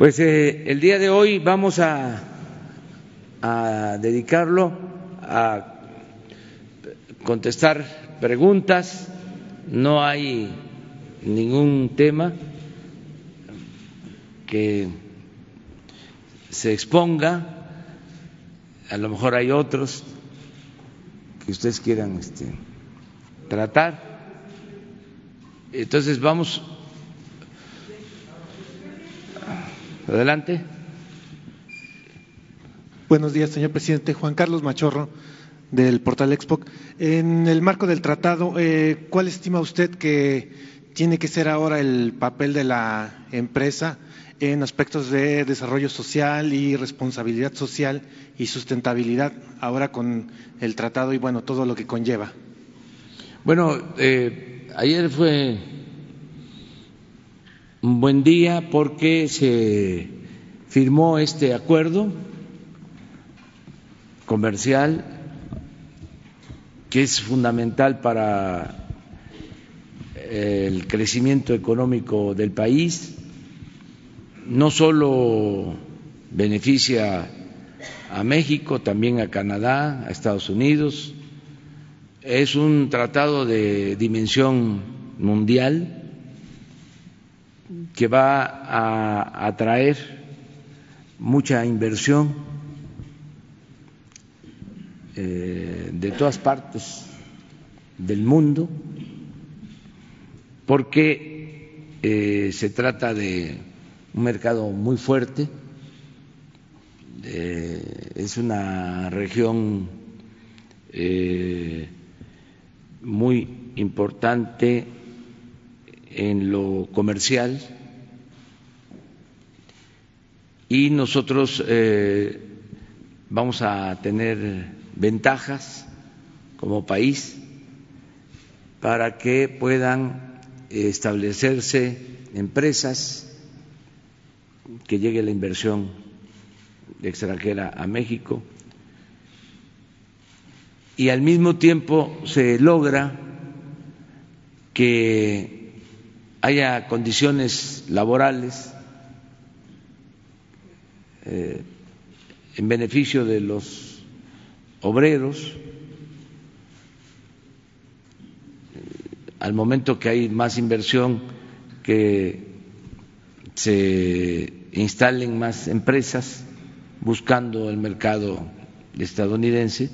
Pues eh, el día de hoy vamos a, dedicarlo a contestar preguntas, no hay ningún tema que se exponga, a lo mejor hay otros que ustedes quieran este, tratar. Entonces vamos adelante. Buenos días, señor presidente. Juan Carlos Machorro, del portal Expo. En el marco del tratado, eh, ¿cuál estima usted que tiene que ser ahora el papel de la empresa en aspectos de desarrollo social y responsabilidad social y sustentabilidad ahora con el tratado y bueno, todo lo que conlleva? Bueno, eh, ayer fue un buen día porque se firmó este acuerdo comercial que es fundamental para el crecimiento económico del país, no solo beneficia a México, también a Canadá, a Estados Unidos, es un tratado de dimensión mundial que va a atraer mucha inversión eh, de todas partes del mundo, porque eh, se trata de un mercado muy fuerte, eh, es una región muy importante en lo comercial y nosotros eh, vamos a tener ventajas como país para que puedan establecerse empresas, que llegue la inversión extranjera a México. Y al mismo tiempo se logra que haya condiciones laborales eh, en beneficio de los obreros, al momento que hay más inversión, que se instalen más empresas buscando el mercado estadounidense,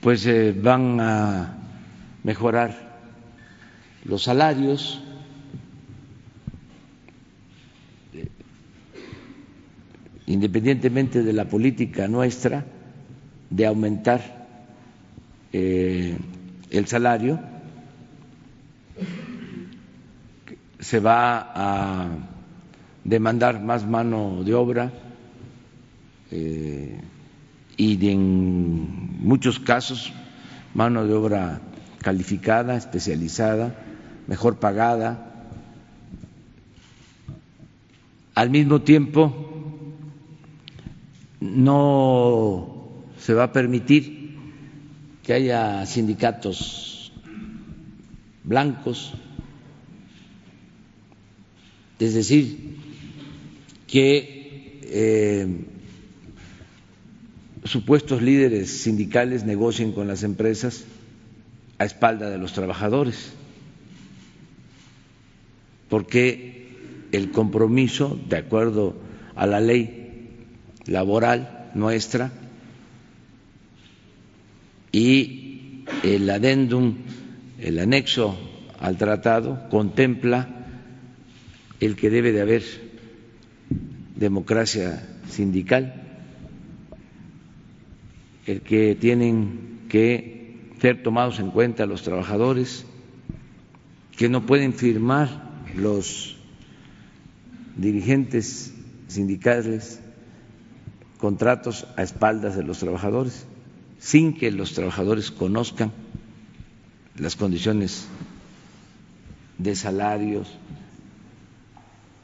pues eh, van a mejorar los salarios, independientemente de la política nuestra de aumentar eh, el salario, se va a demandar más mano de obra eh, y en muchos casos mano de obra calificada, especializada mejor pagada. Al mismo tiempo, no se va a permitir que haya sindicatos blancos, es decir, que eh, supuestos líderes sindicales negocien con las empresas a espalda de los trabajadores. Porque el compromiso, de acuerdo a la ley laboral nuestra y el adendum, el anexo al tratado, contempla el que debe de haber democracia sindical, el que tienen que ser tomados en cuenta los trabajadores, que no pueden firmar los dirigentes sindicales contratos a espaldas de los trabajadores, sin que los trabajadores conozcan las condiciones de salarios,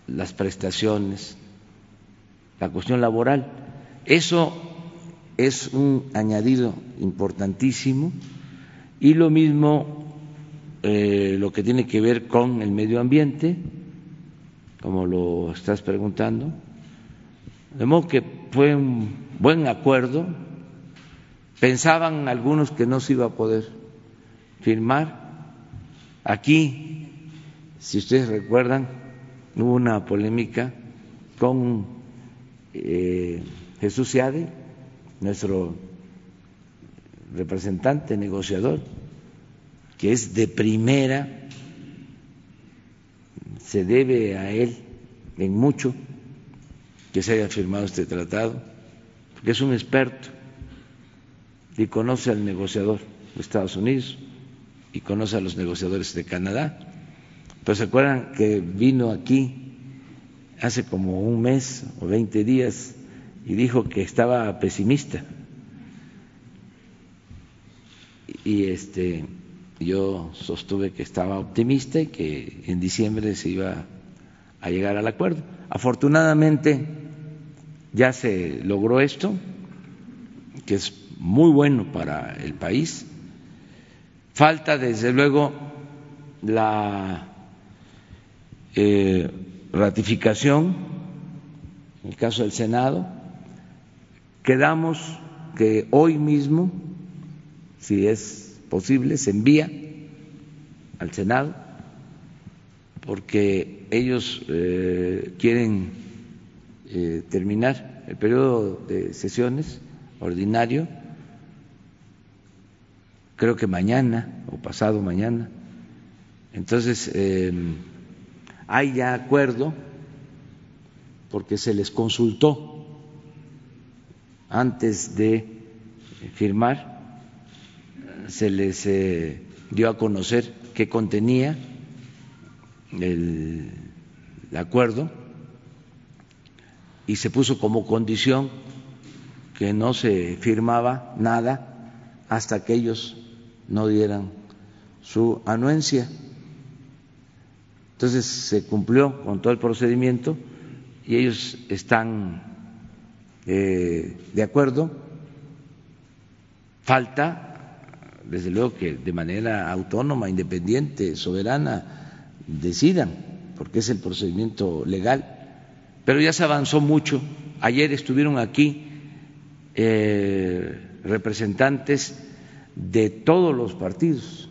las prestaciones, la cuestión laboral. Eso es un añadido importantísimo y lo mismo eh, lo que tiene que ver con el medio ambiente, como lo estás preguntando. De modo que fue un buen acuerdo. Pensaban algunos que no se iba a poder firmar. Aquí, si ustedes recuerdan, hubo una polémica con eh, Jesús Seade, nuestro representante, negociador, que es de primera, se debe a él en mucho que se haya firmado este tratado, porque es un experto y conoce al negociador de Estados Unidos y conoce a los negociadores de Canadá. Pero se acuerdan que vino aquí hace como un mes o veinte días y dijo que estaba pesimista. Y este yo sostuve que estaba optimista y que en diciembre se iba a llegar al acuerdo. Afortunadamente ya se logró esto, que es muy bueno para el país. Falta, desde luego, la eh, ratificación, en el caso del Senado. Quedamos que hoy mismo, si es posible, se envía al Senado, porque ellos eh, quieren eh, terminar el periodo de sesiones ordinario, creo que mañana o pasado mañana. Entonces, em, hay ya acuerdo porque se les consultó antes de firmar, se les eh, dio a conocer qué contenía el acuerdo y se puso como condición que no se firmaba nada hasta que ellos no dieran su anuencia. Entonces se cumplió con todo el procedimiento y ellos están eh, de acuerdo. Falta, desde luego, que de manera autónoma, independiente, soberana, decidan, porque es el procedimiento legal. Pero ya se avanzó mucho. Ayer estuvieron aquí eh, representantes de todos los partidos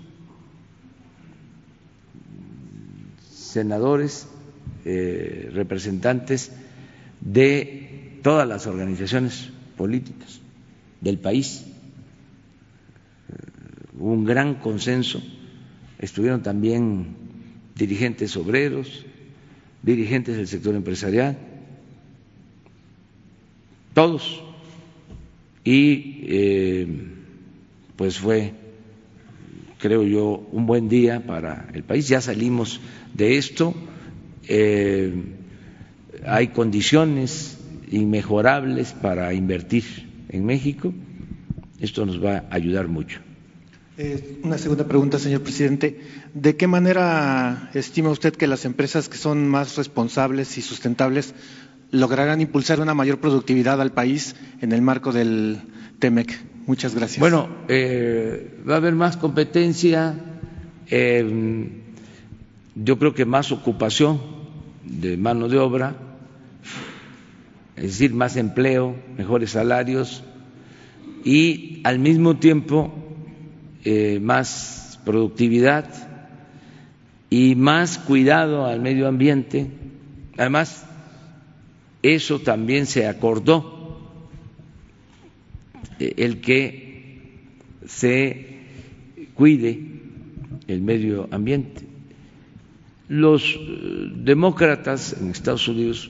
senadores, eh, representantes de todas las organizaciones políticas del país. Hubo un gran consenso, estuvieron también dirigentes obreros, dirigentes del sector empresarial, todos. Y eh, pues fue, creo yo, un buen día para el país. Ya salimos de esto. Eh, hay condiciones inmejorables para invertir en México. Esto nos va a ayudar mucho. Eh, una segunda pregunta, señor presidente. ¿De qué manera estima usted que las empresas que son más responsables y sustentables lograrán impulsar una mayor productividad al país en el marco del TEMEC? Muchas gracias. Bueno, eh, va a haber más competencia. Eh, yo creo que más ocupación de mano de obra, es decir, más empleo, mejores salarios y al mismo tiempo eh, más productividad y más cuidado al medio ambiente. Además, eso también se acordó, eh, el que se cuide el medio ambiente los eh, demócratas en Estados Unidos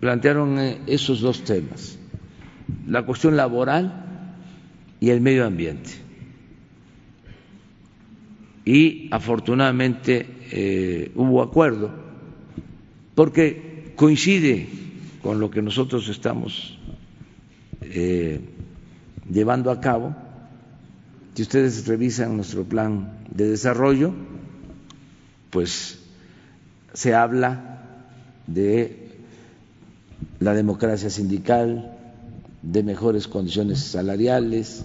plantearon esos dos temas, la cuestión laboral y el medio ambiente. Y afortunadamente eh, hubo acuerdo porque coincide con lo que nosotros estamos llevando a cabo. Si ustedes revisan nuestro plan de desarrollo, pues se habla de la democracia sindical, de mejores condiciones salariales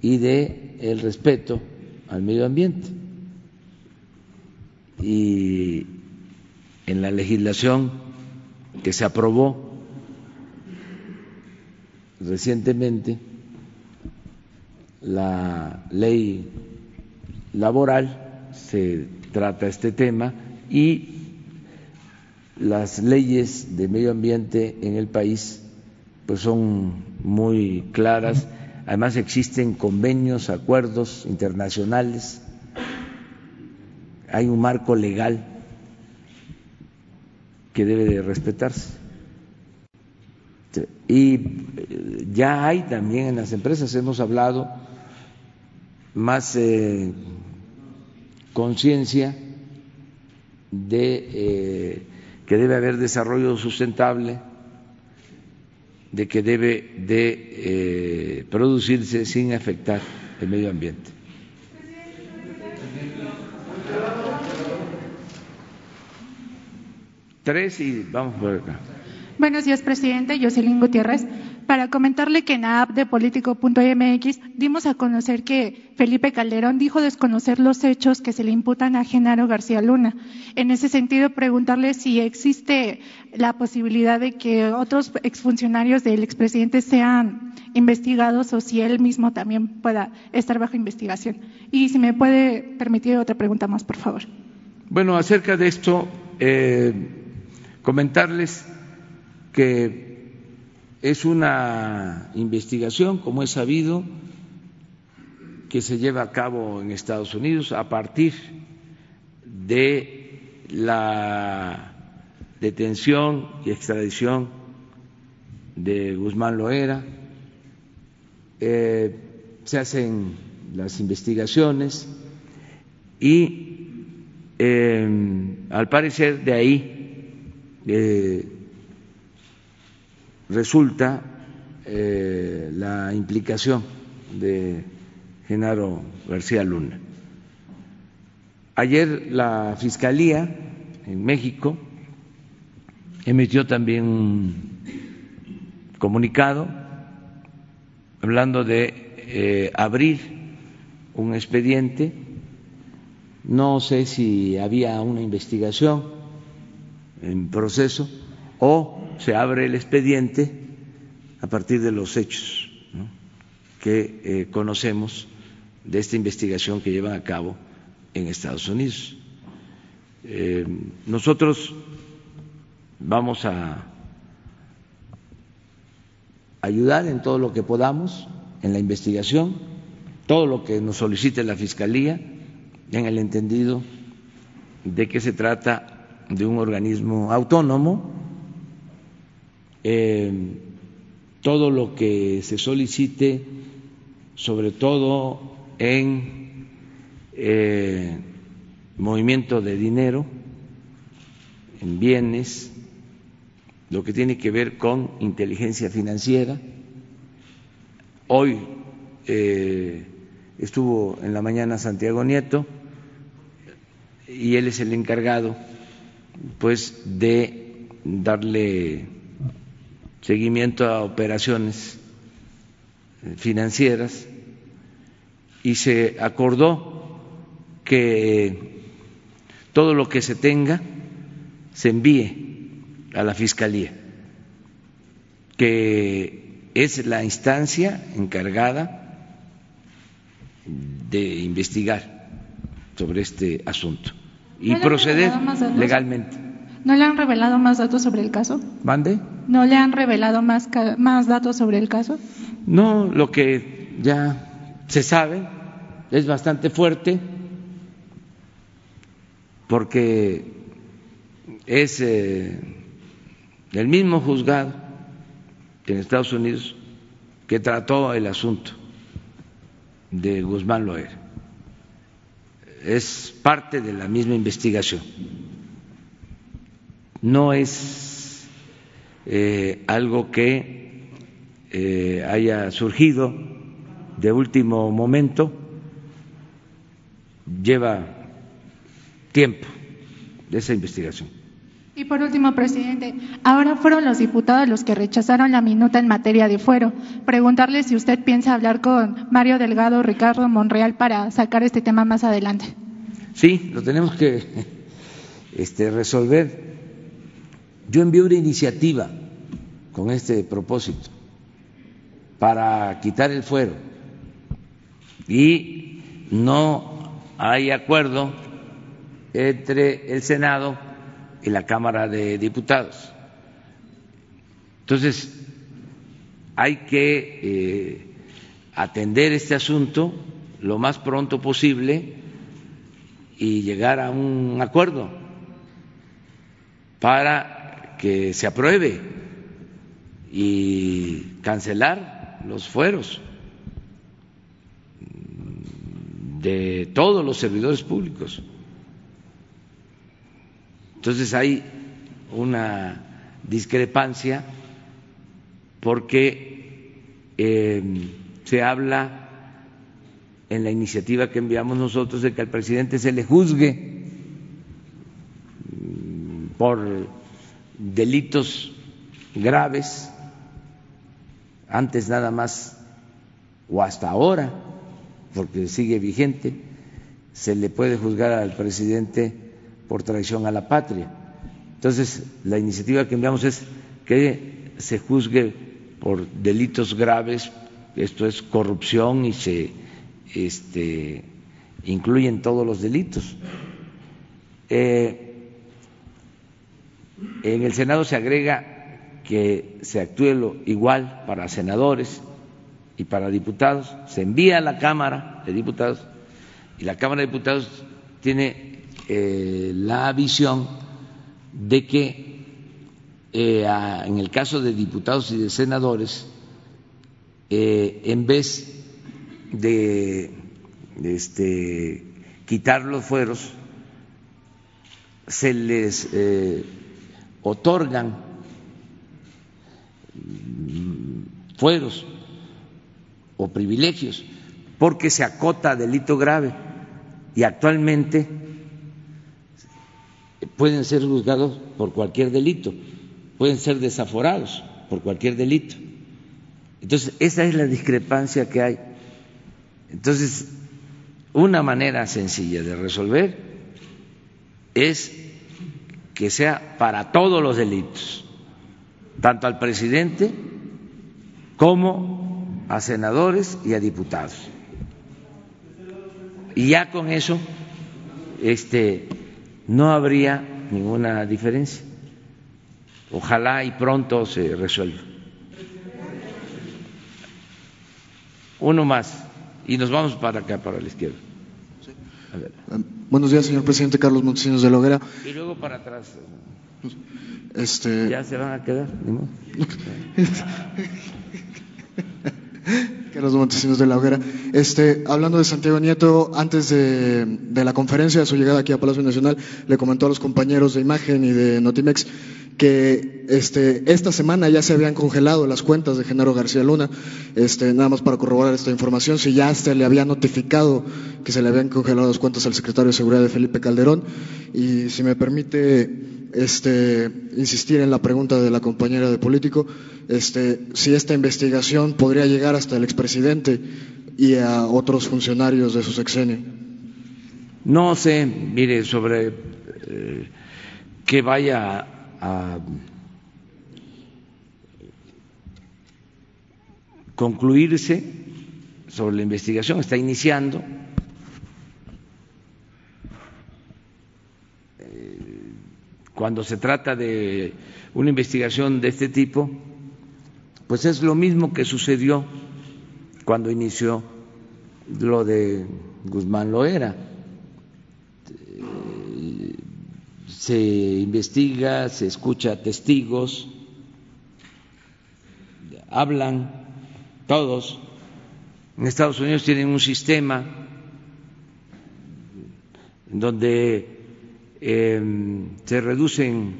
y de el respeto al medio ambiente. y en la legislación que se aprobó recientemente, la ley laboral, se trata este tema y las leyes de medio ambiente en el país pues son muy claras. Además existen convenios, acuerdos internacionales, hay un marco legal que debe de respetarse. Y eh, ya hay también en las empresas, hemos hablado más eh, conciencia de eh, que debe haber desarrollo sustentable, de que debe de producirse sin afectar el medio ambiente. Tres y vamos por acá. Buenos días, presidente. Jocelyn Gutiérrez. Para comentarle que en la app de político.mx dimos a conocer que Felipe Calderón dijo desconocer los hechos que se le imputan a Genaro García Luna. En ese sentido, preguntarle si existe la posibilidad de que otros exfuncionarios del expresidente sean investigados o si él mismo también pueda estar bajo investigación. Y si me puede permitir otra pregunta más, por favor. Bueno, acerca de esto, eh, comentarles que es una investigación, como es sabido, que se lleva a cabo en Estados Unidos a partir de la detención y extradición de Guzmán Loera. Eh, se hacen las investigaciones y eh, al parecer de ahí eh, resulta eh, la implicación de Genaro García Luna. Ayer la Fiscalía en México emitió también un comunicado hablando de eh, abrir un expediente. No sé si había una investigación en proceso o se abre el expediente a partir de los hechos que eh, conocemos de esta investigación que llevan a cabo en Estados Unidos. Eh, nosotros vamos a ayudar en todo lo que podamos en la investigación, todo lo que nos solicite la Fiscalía, en el entendido de que se trata de un organismo autónomo eh, todo lo que se solicite, sobre todo en eh, movimiento de dinero, en bienes, lo que tiene que ver con inteligencia financiera. Hoy eh, estuvo en la mañana Santiago Nieto y él es el encargado, pues, de darle seguimiento a operaciones eh, financieras y se acordó que todo lo que se tenga se envíe a la Fiscalía, que es la instancia encargada de investigar sobre este asunto y proceder legalmente. ¿No le han revelado más datos sobre el caso? ¿Mande? ¿No le han revelado más, más datos sobre el caso? No, lo que ya se sabe es bastante fuerte porque es eh, el mismo juzgado en Estados Unidos que trató el asunto de Guzmán Loera. Es parte de la misma investigación no es eh, algo que eh, haya surgido de último momento, lleva tiempo de esa investigación. Y por último, presidente, ahora fueron los diputados los que rechazaron la minuta en materia de fuero. Preguntarle si usted piensa hablar con Mario Delgado, Ricardo Monreal para sacar este tema más adelante. Sí, lo tenemos que este, resolver. Yo envié una iniciativa con este propósito para quitar el fuero y no hay acuerdo entre el Senado y la Cámara de Diputados. Entonces, hay que eh, atender este asunto lo más pronto posible y llegar a un acuerdo para que se apruebe y cancelar los fueros de todos los servidores públicos. Entonces hay una discrepancia porque eh, se habla en la iniciativa que enviamos nosotros de que al presidente se le juzgue mm, por delitos graves, antes nada más o hasta ahora, porque sigue vigente, se le puede juzgar al presidente por traición a la patria. Entonces, la iniciativa que enviamos es que se juzgue por delitos graves, esto es corrupción y se este, incluyen todos los delitos. Eh, en el Senado se agrega que se actúe lo igual para senadores y para diputados, se envía a la Cámara de Diputados y la Cámara de Diputados tiene eh, la visión de que eh, en el caso de diputados y de senadores, eh, en vez de, este, quitar los fueros, se les otorgan fueros o privilegios porque se acota delito grave y actualmente pueden ser juzgados por cualquier delito pueden ser desaforados por cualquier delito. Entonces, esa es la discrepancia que hay. Entonces, una manera sencilla de resolver es que sea para todos los delitos, tanto al presidente como a senadores y a diputados. Y ya con eso este no habría ninguna diferencia. Ojalá y pronto se resuelva. Uno más y nos vamos para acá, para la izquierda. Buenos días, señor presidente Carlos Montesinos de Loguera. Y luego para atrás. Este... Ya se van a quedar. Carlos Montesinos de la Hoguera. Este, hablando de Santiago Nieto, antes de, de, la conferencia, de su llegada aquí a Palacio Nacional, le comentó a los compañeros de imagen y de Notimex que este, esta semana ya se habían congelado las cuentas de Genaro García Luna, este, nada más para corroborar esta información, si ya se le había notificado que se le habían congelado las cuentas al secretario de Seguridad de Felipe Calderón, y si me permite este, insistir en la pregunta de la compañera de político, este, si esta investigación podría llegar hasta el expresidente y a otros funcionarios de su sexenio. No sé, mire, sobre eh, que vaya a concluirse sobre la investigación, está iniciando. Eh, cuando se trata de una investigación de este tipo, pues es lo mismo que sucedió cuando inició lo de Guzmán Loera se investiga, se escucha testigos, hablan todos. En Estados Unidos tienen un sistema donde em, se reducen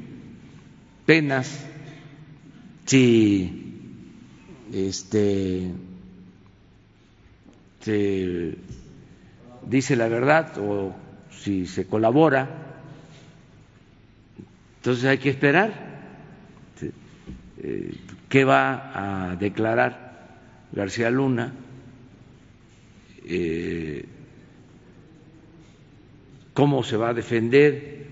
penas si este, se dice la verdad o si se colabora entonces hay que esperar eh, qué va a declarar García Luna, eh, cómo se va a defender.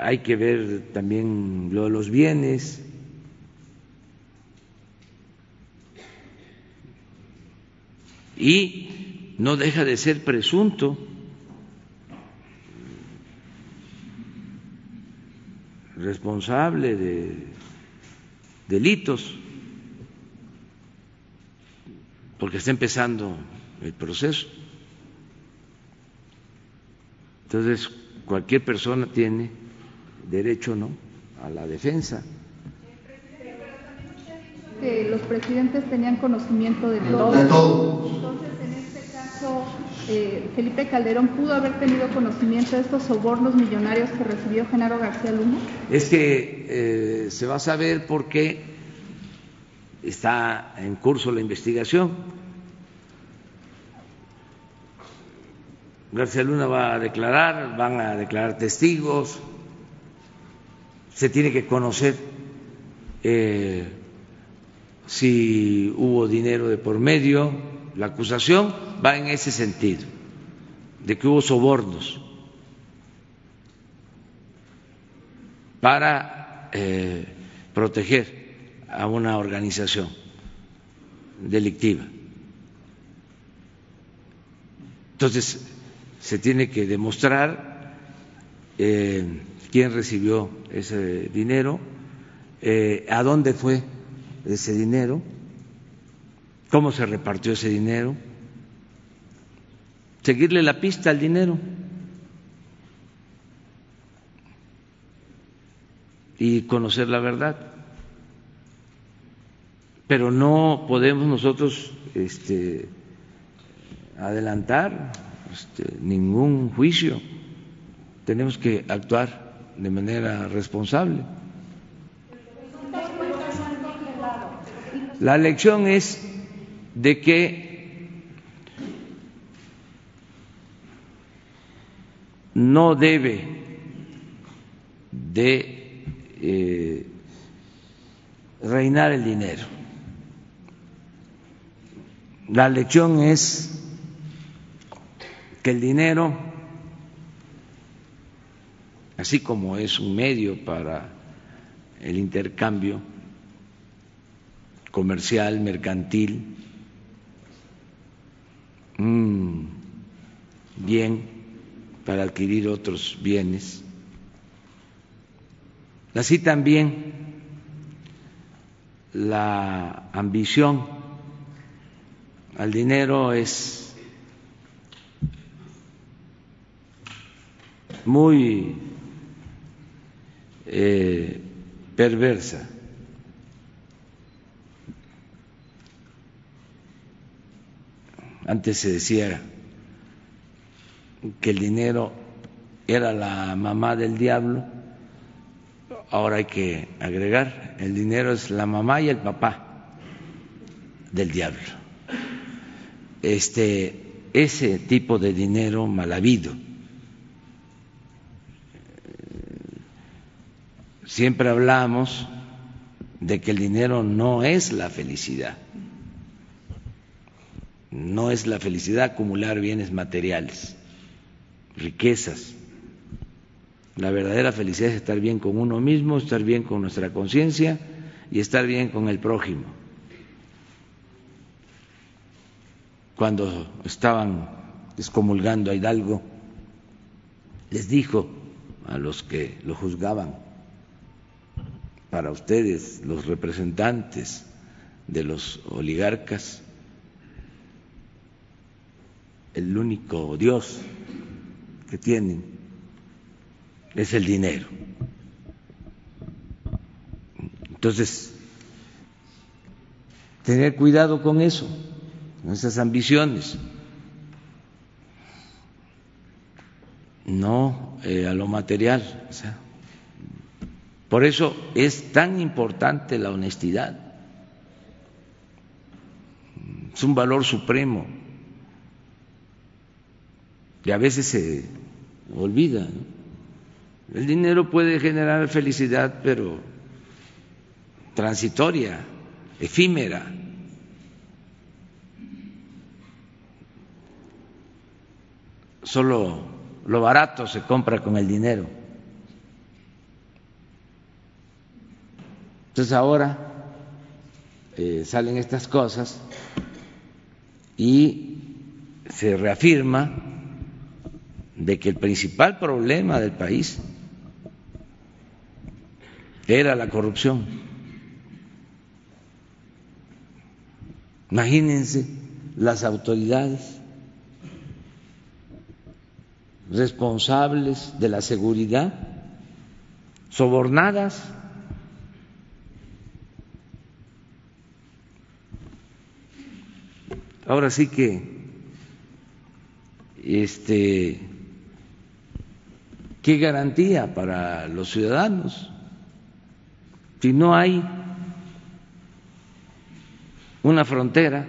Hay que ver también lo de los bienes. Y no deja de ser presunto. responsable de delitos, porque está empezando el proceso. Entonces, cualquier persona tiene derecho no a la defensa. Que los presidentes tenían conocimiento de todo. De todo. Caso, eh, Felipe Calderón pudo haber tenido conocimiento de estos sobornos millonarios que recibió Genaro García Luna. Es que eh, se va a saber por qué está en curso la investigación. García Luna va a declarar, van a declarar testigos, se tiene que conocer eh, si hubo dinero de por medio, la acusación va en ese sentido, de que hubo sobornos para eh, proteger a una organización delictiva. Entonces, se tiene que demostrar eh, quién recibió ese dinero, eh, a dónde fue ese dinero, cómo se repartió ese dinero, seguirle la pista al dinero. y conocer la verdad. Pero no podemos nosotros este, adelantar este, ningún juicio. Tenemos que actuar de manera responsable. La lección es de que no debe de eh, reinar el dinero. La lección es que el dinero, así como es un medio para el intercambio comercial, mercantil, un bien para adquirir otros bienes, así también la ambición al dinero es muy eh, perversa. Antes se decía que el dinero era la mamá del diablo, ahora hay que agregar, el dinero es la mamá y el papá del diablo. Este, ese tipo de dinero mal habido. Siempre hablamos de que el dinero no es la felicidad, no es la felicidad acumular bienes materiales, riquezas. La verdadera felicidad es estar bien con uno mismo, estar bien con nuestra conciencia y estar bien con el prójimo. Cuando estaban excomulgando a Hidalgo, les dijo a los que lo juzgaban, para ustedes, los representantes de los oligarcas, el único Dios que tienen es el dinero. Entonces, tener cuidado con eso, con esas ambiciones. No eh, a lo material. Por eso es tan importante la honestidad. Es un valor supremo. Y a veces se olvida. El dinero puede generar felicidad, pero transitoria, efímera. Solo lo barato se compra con el dinero Entonces ahora eh, salen estas cosas y se reafirma de que el principal problema del país era la corrupción. Imagínense las autoridades responsables de la seguridad sobornadas ahora sí que este qué garantía para los ciudadanos si no hay una frontera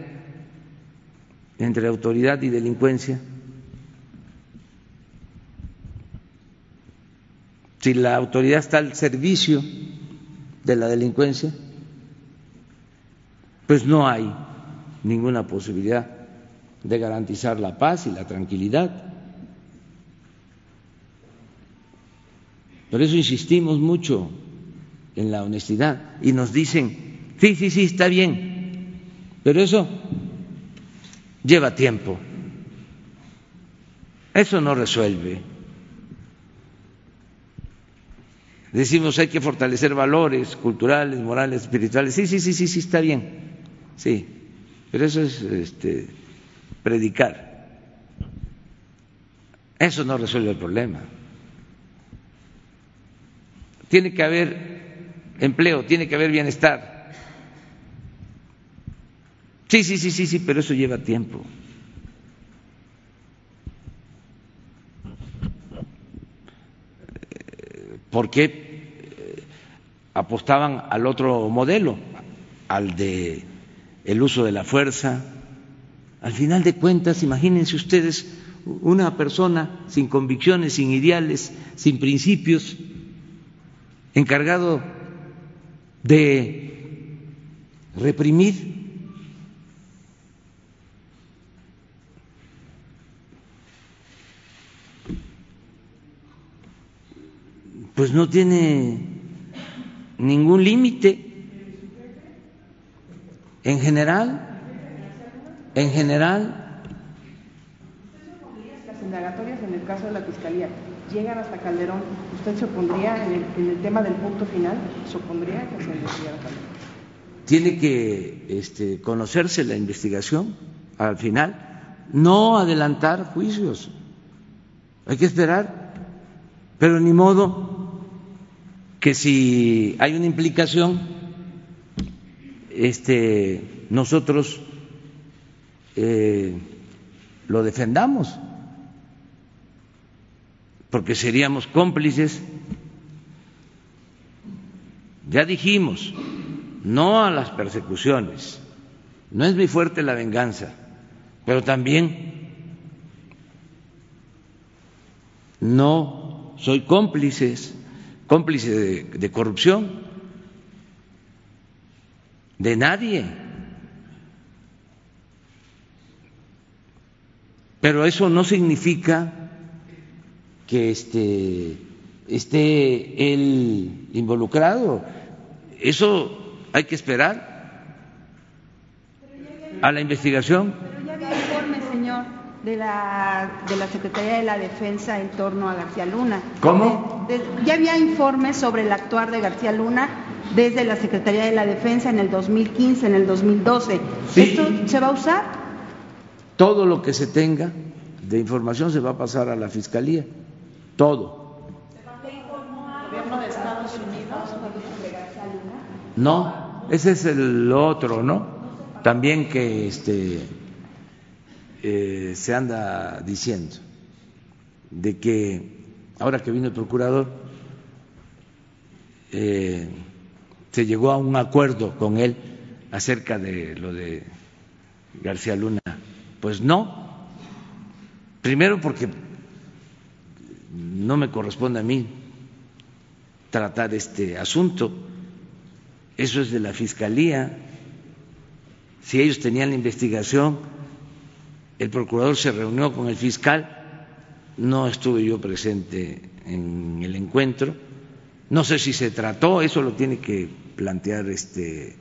entre autoridad y delincuencia si la autoridad está al servicio de la delincuencia pues no hay ninguna posibilidad de garantizar la paz y la tranquilidad. Por eso insistimos mucho en la honestidad y nos dicen, sí, sí, sí, está bien, pero eso lleva tiempo, eso no resuelve. Decimos hay que fortalecer valores culturales, morales, espirituales. Sí, sí, sí, sí, sí, está bien. Sí, pero eso es este, predicar. Eso no resuelve el problema. Tiene que haber empleo, tiene que haber bienestar. Sí, sí, sí, sí, sí, pero eso lleva tiempo. ¿Por qué apostaban al otro modelo, al de el uso de la fuerza. Al final de cuentas, imagínense ustedes una persona sin convicciones, sin ideales, sin principios, encargado de reprimir pues no tiene ningún límite en general, en general. Las indagatorias en el caso de la Fiscalía llegan hasta Calderón, ¿usted se opondría en el, tema del punto final? ¿Se opondría que se investigara Calderón? Tiene que este, conocerse la investigación al final, no adelantar juicios. Hay que esperar, pero ni modo que si hay una implicación este, nosotros eh, lo defendamos, porque seríamos cómplices. Ya dijimos, no a las persecuciones, no es muy fuerte la venganza, pero también no soy cómplices, cómplice de, de corrupción de nadie. Pero eso no significa que este, esté él involucrado. Eso hay que esperar a la investigación. Pero ya había informe, señor, de la, de la Secretaría de la Defensa en torno a García Luna. ¿Cómo? ya había informes sobre el actuar de García Luna desde la Secretaría de la Defensa en el 2015, en el 2012. ¿Esto se va a usar? Todo lo que se tenga de información se va a pasar a la Fiscalía. Todo. gobierno de Estados Unidos No, ese es el otro, ¿no? También que este, eh, se anda diciendo de que ahora que vino el procurador, eh, se llegó a un acuerdo con él acerca de lo de García Luna. Pues no. Primero porque no me corresponde a mí tratar este asunto. Eso es de la Fiscalía. Si ellos tenían la investigación, el procurador se reunió con el fiscal, no estuve yo presente en el encuentro, no sé si se trató, eso lo tiene que plantear este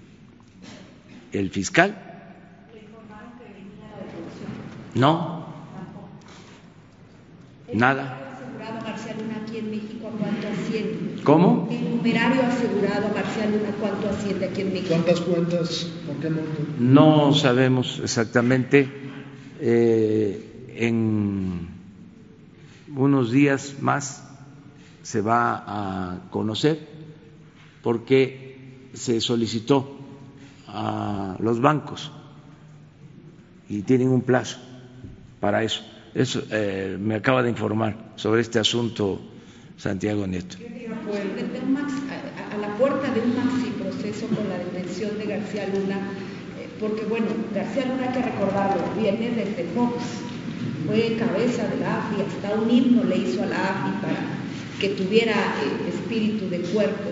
el fiscal. No. Nada. asegurado Marcial Luna aquí en México cuánto asciende? ¿Cómo? El numerario asegurado Marcial Luna cuánto asciende aquí en México. ¿Cuántas cuentas? ¿Por qué monto? No sabemos exactamente. Eh, en unos días más se va a conocer porque se solicitó a los bancos y tienen un plazo para eso. Eso eh, me acaba de informar sobre este asunto Santiago Nieto. A la puerta de un maxi proceso con la detención de García Luna, eh, porque bueno, García Luna hay que recordarlo, viene desde Fox, fue cabeza de la AFI, hasta un himno le hizo a la AFI para que tuviera eh, espíritu de cuerpo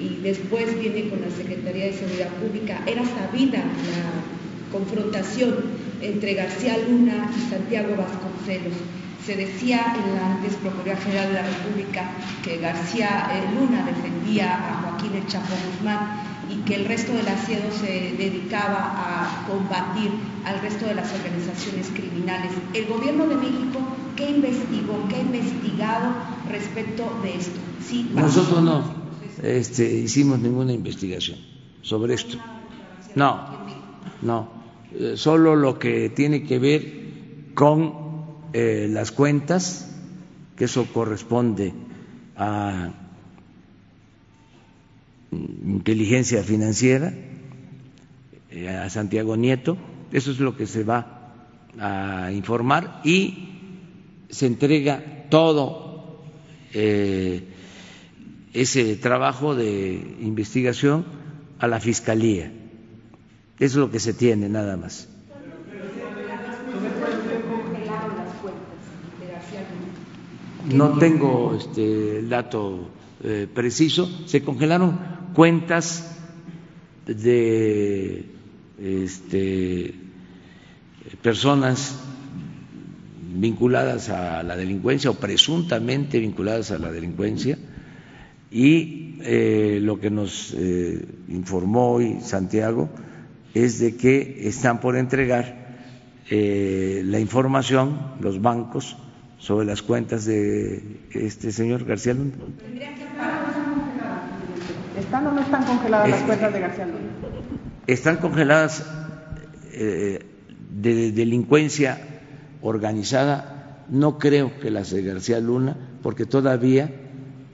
y después viene con la Secretaría de Seguridad Pública. Era sabida la confrontación entre García Luna y Santiago Vasconcelos. Se decía en la antes Procuraduría General de la República que García eh, Luna defendía a Joaquín El Chapo Guzmán y que el resto del asiedo se dedicaba a combatir al resto de las organizaciones criminales. ¿El gobierno de México qué investigó, qué ha investigado respecto de esto? Sí, Nosotros no este, hicimos ninguna investigación sobre esto. No, no, eh, solo lo que tiene que ver con eh, las cuentas, que eso corresponde a inteligencia financiera, eh, a Santiago Nieto, eso es lo que se va a informar y se entrega todo eh, ese trabajo de investigación a la Fiscalía. Eso es lo que se tiene nada más. No tengo este, dato eh, preciso. Se congelaron cuentas de este, personas vinculadas a la delincuencia o presuntamente vinculadas a la delincuencia y eh, lo que nos eh, informó hoy Santiago es de que están por entregar la información los bancos sobre las cuentas de este señor García Luna. ¿Están o no están congeladas las cuentas de García Luna? Están congeladas de delincuencia organizada, no creo que las de García Luna, porque todavía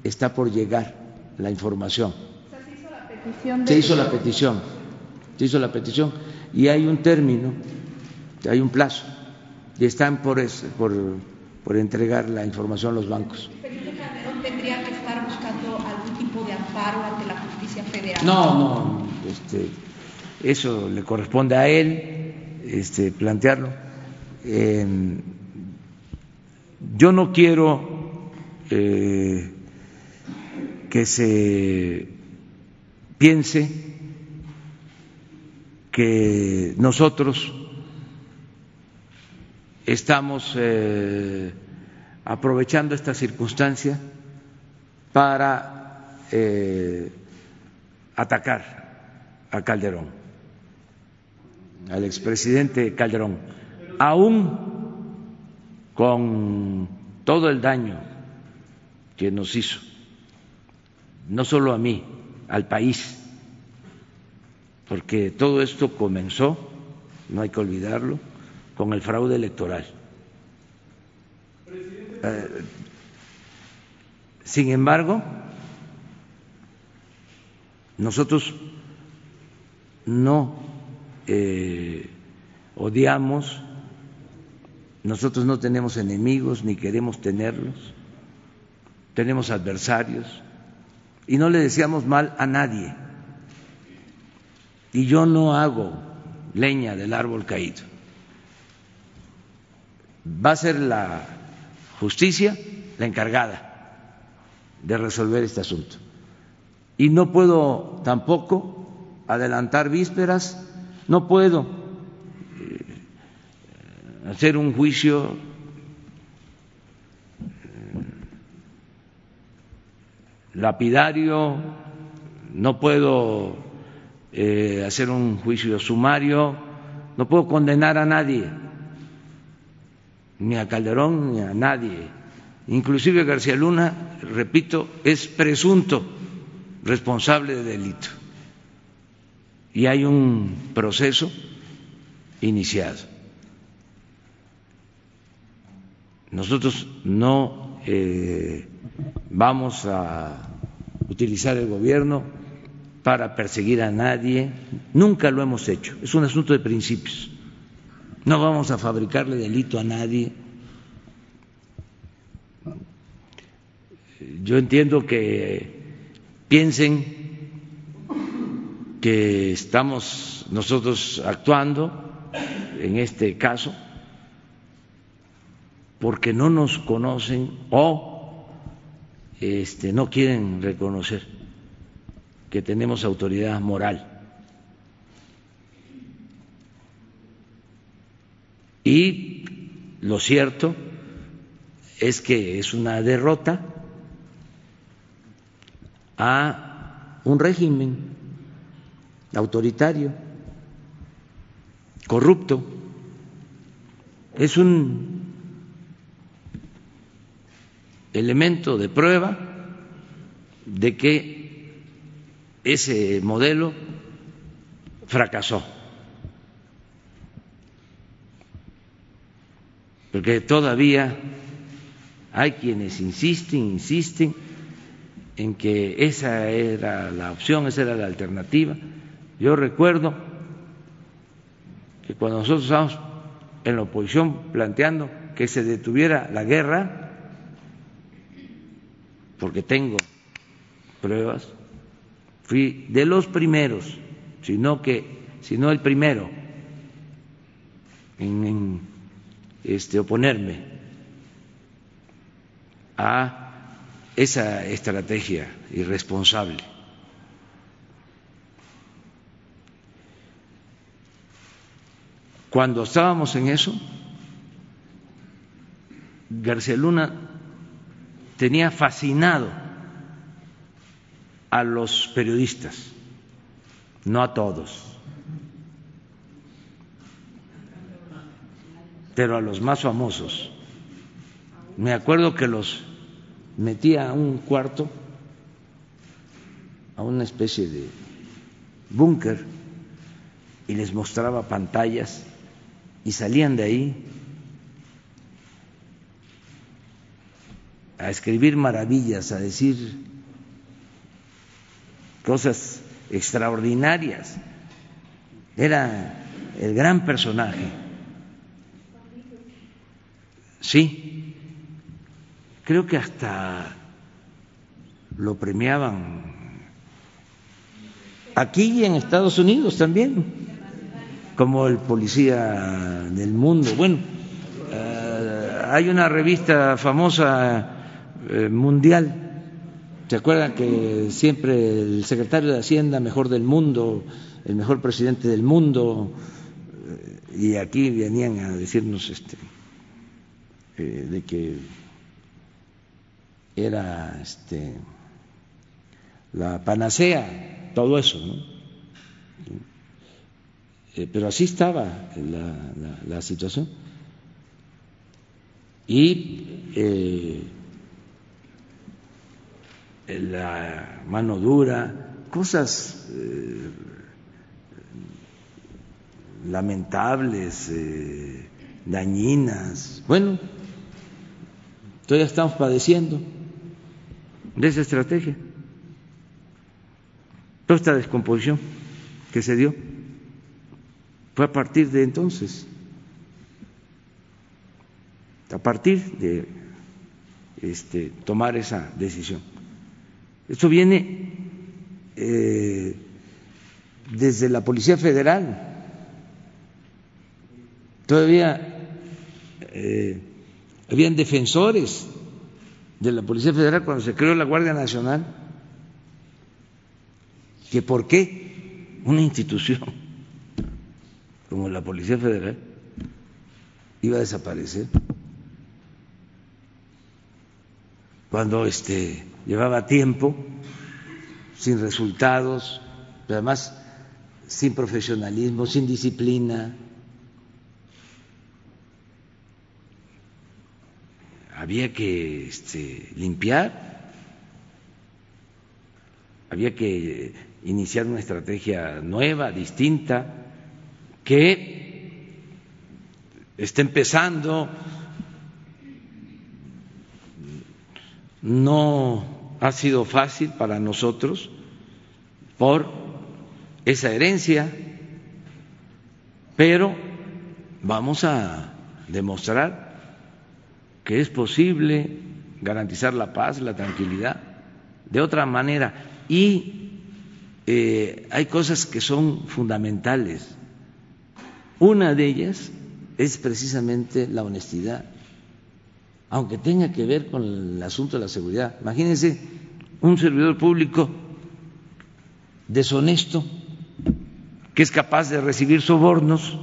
está por llegar la información. se hizo la petición. Se hizo la petición, se hizo la petición y hay un término, hay un plazo y están por, por, por entregar la información a los bancos. Calderón tendría que estar buscando algún tipo de amparo ante la justicia federal. No, no, este, eso le corresponde a él este, plantearlo. yo no quiero eh, que se piense que nosotros estamos eh, aprovechando esta circunstancia para eh, atacar a Calderón, al expresidente Calderón, aún con todo el daño que nos hizo no solo a mí, al país, porque todo esto comenzó, no hay que olvidarlo, con el fraude electoral. Eh, sin embargo, nosotros no eh, odiamos, nosotros no tenemos enemigos ni queremos tenerlos, tenemos adversarios y no le decíamos mal a nadie. Y yo no hago leña del árbol caído. Va a ser la justicia la encargada de resolver este asunto. Y no puedo tampoco adelantar vísperas, no puedo eh, hacer un juicio lapidario no puedo eh, hacer un juicio sumario, no puedo condenar a nadie, ni a Calderón ni a nadie. Inclusive García Luna, repito, es presunto responsable de delito. Y hay un proceso iniciado. Nosotros no eh, vamos a utilizar el gobierno para perseguir a nadie, nunca lo hemos hecho, es un asunto de principios. No vamos a fabricarle delito a nadie. Yo entiendo que piensen que estamos nosotros actuando en este caso porque no nos conocen o este, no quieren reconocer que tenemos autoridad moral. Y lo cierto es que es una derrota a un régimen autoritario, corrupto. Es un elemento de prueba de que ese modelo fracasó. Porque todavía hay quienes insisten, insisten en que esa era la opción, esa era la alternativa. Yo recuerdo que cuando nosotros estábamos en la oposición planteando que se detuviera la guerra, porque tengo pruebas, fui de los primeros, sino que, sino el primero en, este, oponerme a esa estrategia irresponsable. Cuando estábamos en eso, García Luna tenía fascinado a los periodistas, no a todos, pero a los más famosos. Me acuerdo que los metía a un cuarto, a una especie de búnker, y les mostraba pantallas y salían de ahí a escribir maravillas, a decir cosas extraordinarias. Era el gran personaje. Sí, creo que hasta lo premiaban aquí en Estados Unidos también, como el policía del mundo. Bueno, eh, hay una revista famosa eh, mundial. ¿Se acuerdan que siempre el secretario de Hacienda, mejor del mundo, el mejor presidente del mundo, eh, y aquí venían a decirnos este, eh, de que era este, la panacea, todo eso, ¿no? pero así estaba la, situación. Y la mano dura, cosas eh, lamentables, eh, dañinas. Bueno, todavía estamos padeciendo de esa estrategia. Toda esta descomposición que se dio fue a partir de entonces, a partir de este, tomar esa decisión. Esto viene eh, desde la Policía Federal. Todavía eh, habían defensores de la Policía Federal cuando se creó la Guardia Nacional, que por qué una institución como la Policía Federal iba a desaparecer cuando este llevaba tiempo sin resultados, además sin profesionalismo, sin disciplina. Había que este, limpiar, había que iniciar una estrategia nueva, distinta, que está empezando, no ha sido fácil para nosotros por esa herencia, pero vamos a demostrar que es posible garantizar la paz, la tranquilidad, de otra manera. Y eh, hay cosas que son fundamentales. Una de ellas es precisamente la honestidad aunque tenga que ver con el asunto de la seguridad. Imagínense un servidor público deshonesto que es capaz de recibir sobornos,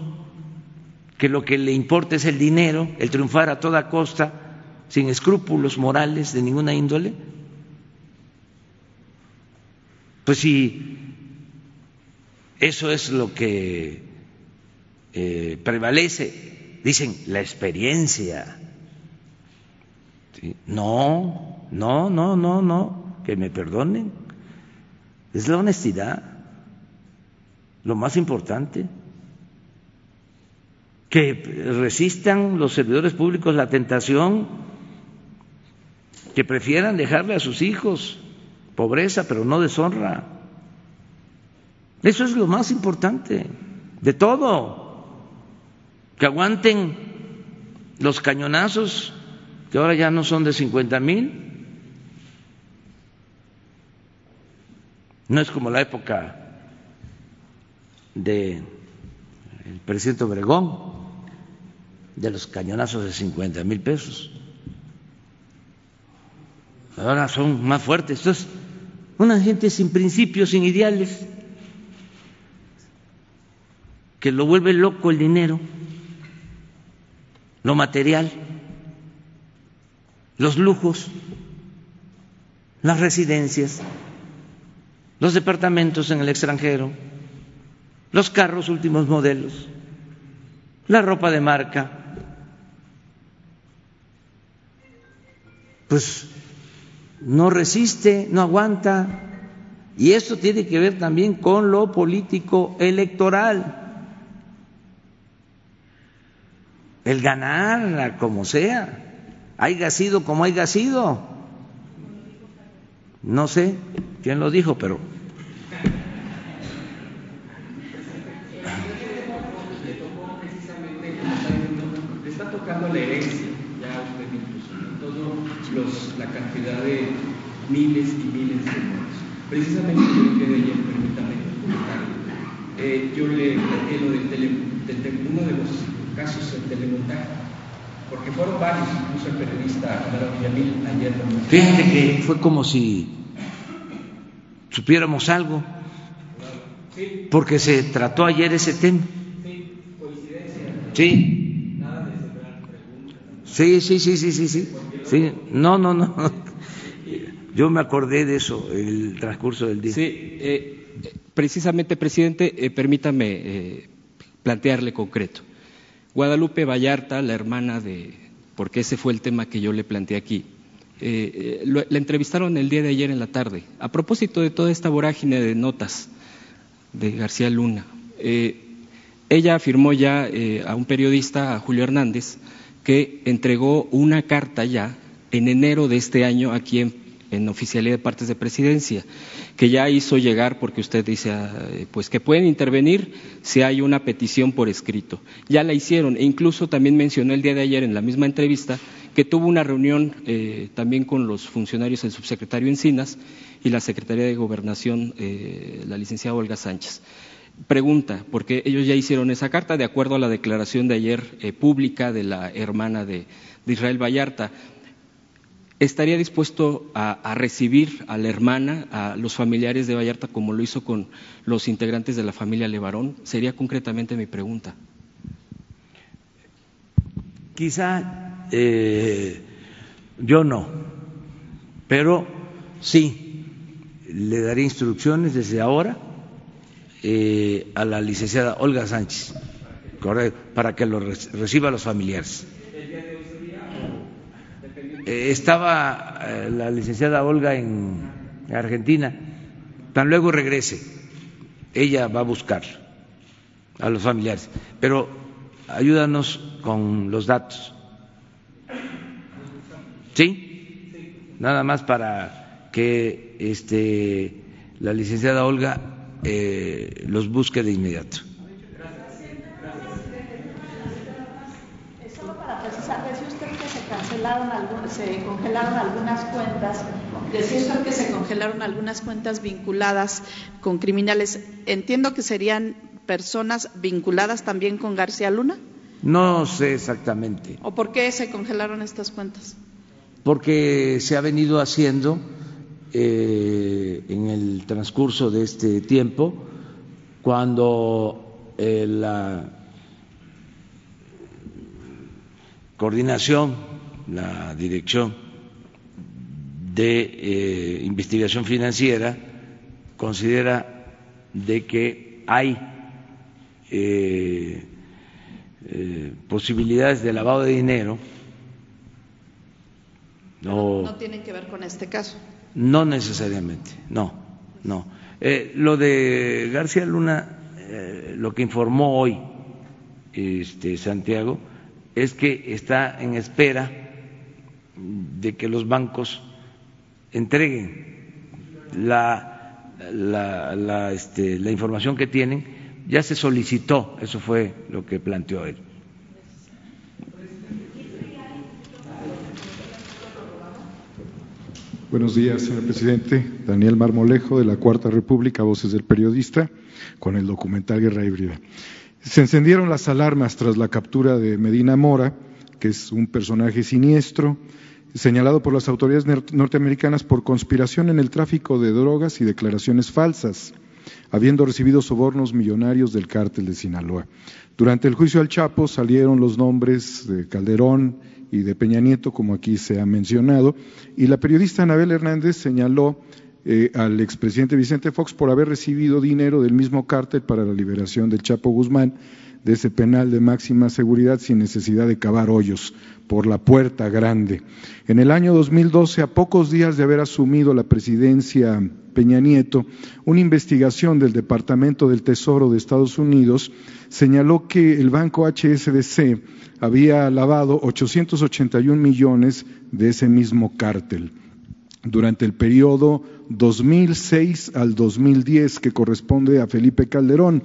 que lo que le importa es el dinero, el triunfar a toda costa, sin escrúpulos morales de ninguna índole. Pues si eso es lo que eh, prevalece, dicen la experiencia no, no, no, no, no, que me perdonen. Es la honestidad, lo más importante. Que resistan los servidores públicos la tentación, que prefieran dejarle a sus hijos pobreza, pero no deshonra. Eso es lo más importante de todo. Que aguanten los cañonazos que ahora ya no son de 50 mil, no es como la época del presidente Obregón, de los cañonazos de 50 mil pesos. Ahora son más fuertes. Entonces, una gente sin principios, sin ideales, que lo vuelve loco el dinero, lo material los lujos, las residencias, los departamentos en el extranjero, los carros últimos modelos, la ropa de marca. Pues no resiste, no aguanta. Y esto tiene que ver también con lo político electoral. El ganar como sea haya sido como haya sido. No sé quién lo dijo, pero está tocando la herencia, ya usted incluso, todo los, la cantidad de miles y miles de muertos. Precisamente yo que de ayer, permítame eh, yo le planteé lo del tele, uno de los casos en telemontaje porque fueron varios, incluso el periodista Álvaro Villamil ayer Fíjate que fue como si supiéramos algo, porque se trató ayer ese tema. Sí, coincidencia. Sí. De. Sí, sí, sí, sí, sí, sí. sí. No, no, no. Yo me acordé de eso, el transcurso del día. Sí, eh, precisamente, presidente, eh, permítame eh, plantearle concreto. Guadalupe Vallarta, la hermana de, porque ese fue el tema que yo le planteé aquí, eh, la entrevistaron el día de ayer en la tarde, a propósito de toda esta vorágine de notas de García Luna. Ella afirmó ya a un periodista, a Julio Hernández, que entregó una carta ya en enero de este año aquí en en oficialidad de partes de presidencia, que ya hizo llegar, porque usted dice, ah, pues que pueden intervenir si hay una petición por escrito. Ya la hicieron, e incluso también mencionó el día de ayer en la misma entrevista que tuvo una reunión eh, también con los funcionarios del subsecretario Encinas y la Secretaría de Gobernación, eh, la licenciada Olga Sánchez. Pregunta, porque ellos ya hicieron esa carta de acuerdo a la declaración de ayer eh, pública de la hermana de Israel Vallarta estaría dispuesto a, recibir a la hermana, a los familiares de Vallarta, como lo hizo con los integrantes de la familia Levarón? Sería concretamente mi pregunta. Quizá eh, yo no, pero sí, le daré instrucciones desde ahora eh, a la licenciada Olga Sánchez, para que lo reciba los familiares. Eh, estaba eh, la licenciada Olga en Argentina, tan luego regrese, ella va a buscar a los familiares, pero ayúdanos con los datos. ¿Sí? Nada más para que este, la licenciada Olga eh, los busque de inmediato. Solo para precisar, decía usted que se cancelaron se congelaron algunas cuentas, decía usted que se congelaron algunas cuentas vinculadas con criminales. Entiendo que serían personas vinculadas también con García Luna. No sé exactamente. ¿O por qué se congelaron estas cuentas? Porque se ha venido haciendo eh, en el transcurso de este tiempo, cuando eh, la coordinación, la dirección de eh, investigación financiera considera de que hay posibilidades de lavado de dinero. no tienen que ver con este caso. No necesariamente, no, no. Eh, lo de García Luna, eh, lo que informó hoy este, Santiago, es que está en espera de que los bancos entreguen la, la, la, este, la información que tienen. Ya se solicitó, eso fue lo que planteó él. Buenos días, señor presidente. Daniel Marmolejo, de la Cuarta República, Voces del Periodista, con el documental Guerra Híbrida. Se encendieron las alarmas tras la captura de Medina Mora, que es un personaje siniestro, señalado por las autoridades norteamericanas por conspiración en el tráfico de drogas y declaraciones falsas, habiendo recibido sobornos millonarios del cártel de Sinaloa. Durante el juicio al Chapo salieron los nombres de Calderón y de Peña Nieto, como aquí se ha mencionado, y la periodista Anabel Hernández señaló eh, al expresidente Vicente Fox por haber recibido dinero del mismo cártel para la liberación del Chapo Guzmán de ese penal de máxima seguridad sin necesidad de cavar hoyos por la puerta grande. En el año 2012, a pocos días de haber asumido la presidencia Peña Nieto, una investigación del Departamento del Tesoro de Estados Unidos señaló que el banco HSBC había lavado 881 millones de ese mismo cártel durante el periodo 2006 al 2010 que corresponde a Felipe Calderón.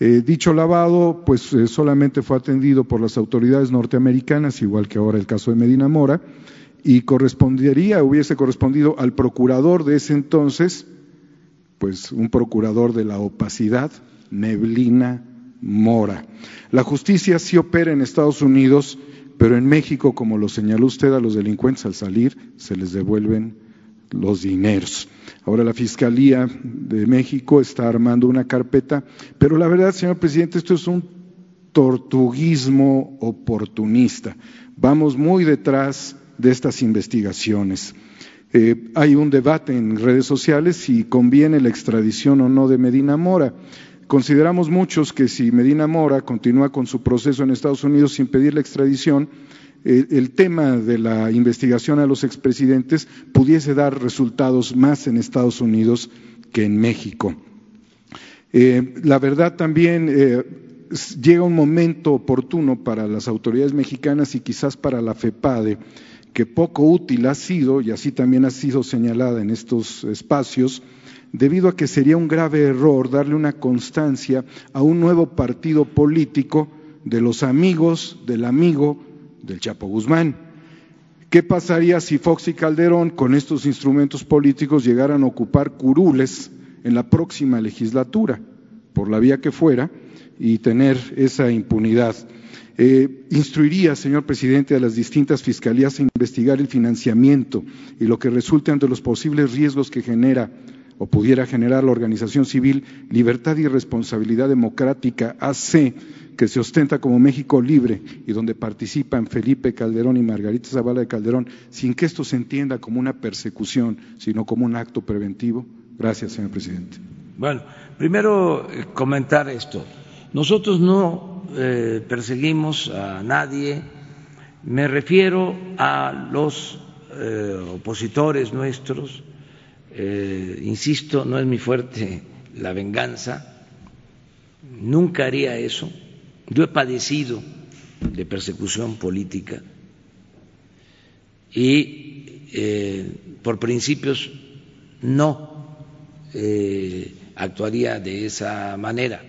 Eh, dicho lavado, pues eh, solamente fue atendido por las autoridades norteamericanas, igual que ahora el caso de Medina Mora, y correspondería, hubiese correspondido al procurador de ese entonces, pues un procurador de la opacidad, Neblina Mora. La justicia sí opera en Estados Unidos, pero en México, como lo señaló usted, a los delincuentes al salir se les devuelven los dineros. Ahora la Fiscalía de México está armando una carpeta, pero la verdad, señor presidente, esto es un tortuguismo oportunista. Vamos muy detrás de estas investigaciones. Eh, hay un debate en redes sociales si conviene la extradición o no de Medina Mora. Consideramos muchos que si Medina Mora continúa con su proceso en Estados Unidos sin pedir la extradición, el tema de la investigación a los expresidentes pudiese dar resultados más en Estados Unidos que en México. Eh, la verdad también eh, llega un momento oportuno para las autoridades mexicanas y quizás para la FEPADE, que poco útil ha sido, y así también ha sido señalada en estos espacios, debido a que sería un grave error darle una constancia a un nuevo partido político de los amigos del amigo del Chapo Guzmán. ¿Qué pasaría si Fox y Calderón con estos instrumentos políticos llegaran a ocupar curules en la próxima legislatura, por la vía que fuera, y tener esa impunidad? Eh, instruiría, señor presidente, a las distintas fiscalías a investigar el financiamiento y lo que resulte ante los posibles riesgos que genera o pudiera generar la organización civil Libertad y Responsabilidad Democrática AC, que se ostenta como México Libre y donde participan Felipe Calderón y Margarita Zavala de Calderón, sin que esto se entienda como una persecución, sino como un acto preventivo? Gracias, señor presidente. Bueno, primero eh, comentar esto. Nosotros no eh, perseguimos a nadie, me refiero a los eh, opositores nuestros, insisto, no es mi fuerte la venganza, nunca haría eso. Yo he padecido de persecución política y por principios no actuaría de esa manera.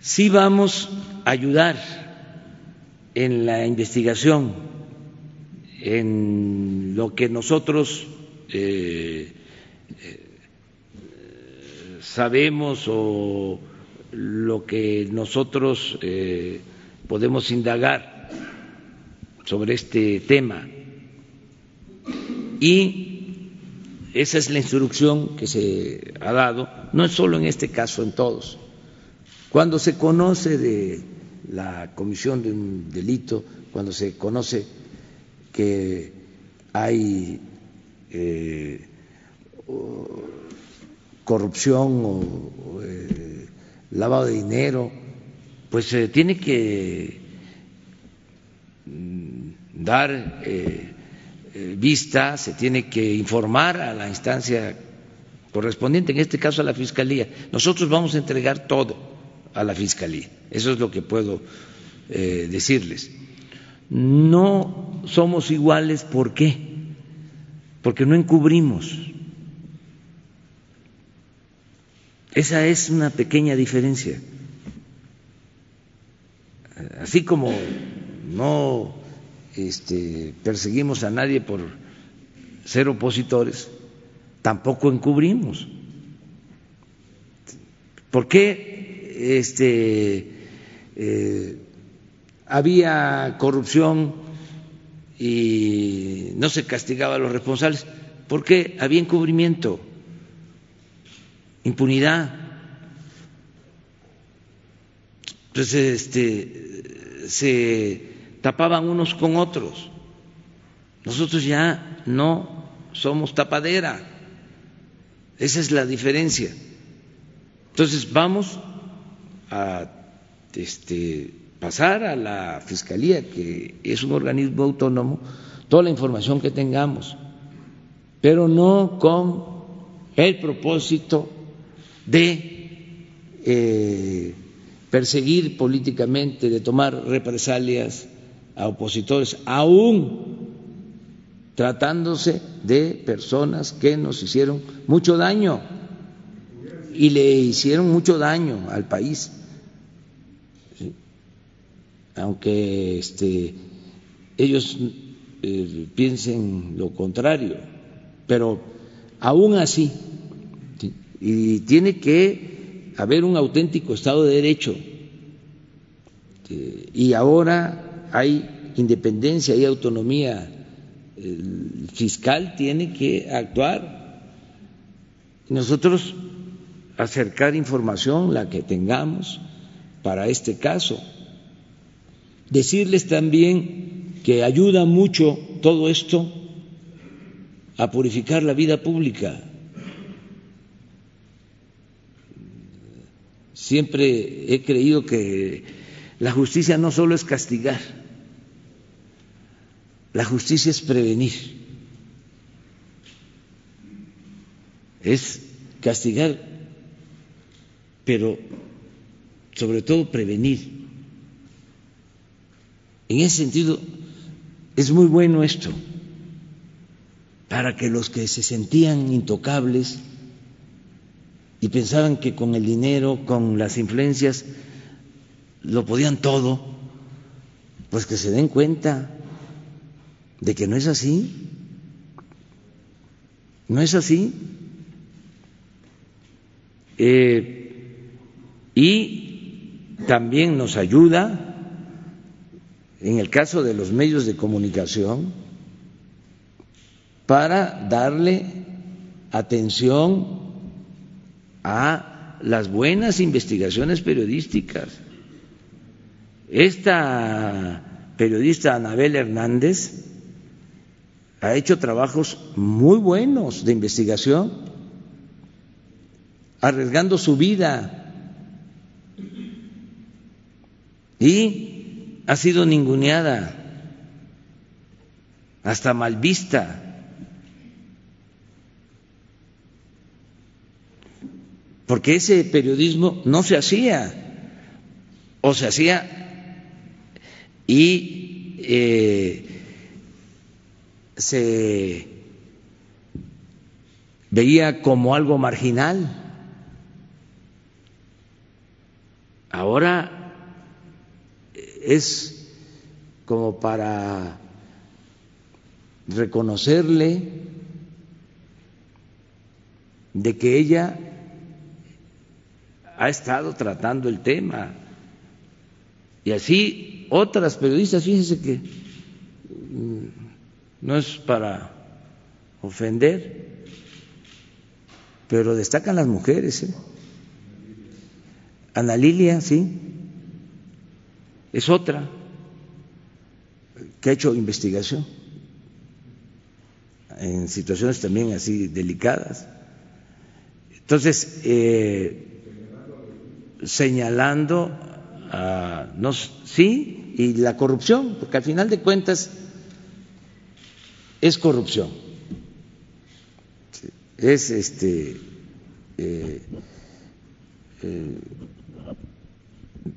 Sí vamos a ayudar en la investigación, en lo que nosotros eh, eh, sabemos o lo que nosotros eh, podemos indagar sobre este tema. Y esa es la instrucción que se ha dado, no es solo en este caso, en todos. Cuando se conoce de la comisión de un delito, cuando se conoce que hay eh, corrupción o, eh, lavado de dinero, pues se tiene que mm, dar eh, eh, vista, se tiene que informar a la instancia correspondiente, en este caso a la Fiscalía. Nosotros vamos a entregar todo a la Fiscalía. Eso es lo que puedo eh, decirles. No somos iguales, ¿por qué? Porque no encubrimos. Esa es una pequeña diferencia. Así como no este, perseguimos a nadie por ser opositores, tampoco encubrimos. ¿Por qué este, eh, había corrupción y no se castigaba a los responsables? Porque había encubrimiento, impunidad. Entonces, este, se tapaban unos con otros. Nosotros ya no somos tapadera. Esa es la diferencia. Entonces vamos a este, pasar a la Fiscalía, que es un organismo autónomo, toda la información que tengamos, pero no con el propósito de eh, perseguir políticamente, de tomar represalias a opositores, aún tratándose de personas que nos hicieron mucho daño y le hicieron mucho daño al país, aunque este, ellos eh, piensen lo contrario, pero aún así, y tiene que haber un auténtico Estado de Derecho, y ahora hay independencia, hay autonomía el fiscal tiene que actuar. Nosotros acercar información, la que tengamos, para este caso. Decirles también que ayuda mucho todo esto a purificar la vida pública. Siempre he creído que la justicia no solo es castigar, la justicia es prevenir, es castigar, pero sobre todo prevenir. En ese sentido, es muy bueno esto, para que los que se sentían intocables y pensaban que con el dinero, con las influencias, lo podían todo, pues que se den cuenta de que no es así. No es así. Eh, y también nos ayuda en el caso de los medios de comunicación para darle atención a las buenas investigaciones periodísticas. Esta periodista Anabel Hernández ha hecho trabajos muy buenos de investigación, arriesgando su vida y ha sido ninguneada, hasta mal vista. Porque ese periodismo no se hacía, o se hacía y eh, se veía como algo marginal. Ahora es como para reconocerle de que ella ha estado tratando el tema. Y así otras periodistas, fíjense que mm, no es para ofender, pero destacan las mujeres. ¿eh? Ana Lilia, sí, es otra que ha hecho investigación en situaciones también así delicadas. Entonces, eh, señalando a, no, sí, y la corrupción, porque al final de cuentas es corrupción, es este eh, eh,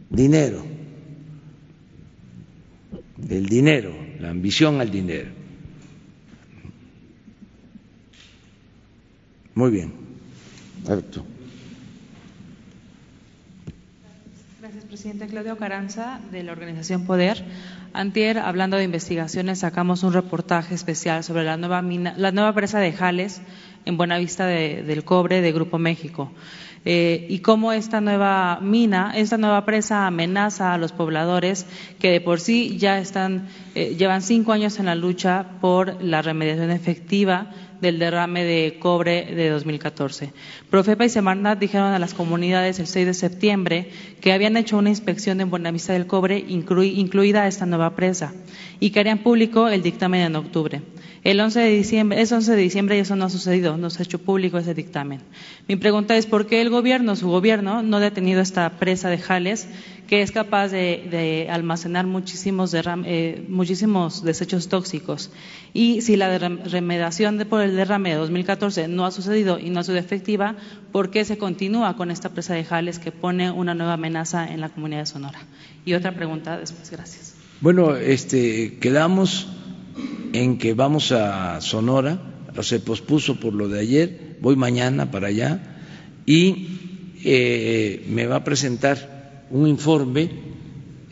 dinero del dinero, la ambición al dinero. Muy bien. Gracias, presidente. Claudio Caranza, de la organización Poder. Antier, hablando de investigaciones, sacamos un reportaje especial sobre la nueva, mina, la nueva presa de Jales en Buenavista de, del Cobre de Grupo México. Eh, y cómo esta nueva mina, esta nueva presa amenaza a los pobladores que de por sí ya están, eh, llevan cinco años en la lucha por la remediación efectiva del derrame de cobre de 2014. Profepa y Semarnat dijeron a las comunidades el 6 de septiembre que habían hecho una inspección en Buenavista del Cobre, incluida esta nueva presa, y que harían público el dictamen en octubre. El 11 de diciembre, es 11 de diciembre y eso no ha sucedido, no se ha hecho público ese dictamen. Mi pregunta es por qué el gobierno, su gobierno, no ha detenido esta presa de Jales que es capaz de, almacenar muchísimos, eh, muchísimos desechos tóxicos. Y si la remediación por el derrame de 2014 no ha sucedido y no ha sido efectiva, ¿por qué se continúa con esta presa de Jales que pone una nueva amenaza en la comunidad de Sonora? Y otra pregunta después, gracias. Bueno, este, quedamos en que vamos a Sonora, se pospuso por lo de ayer, voy mañana para allá y eh, me va a presentar un informe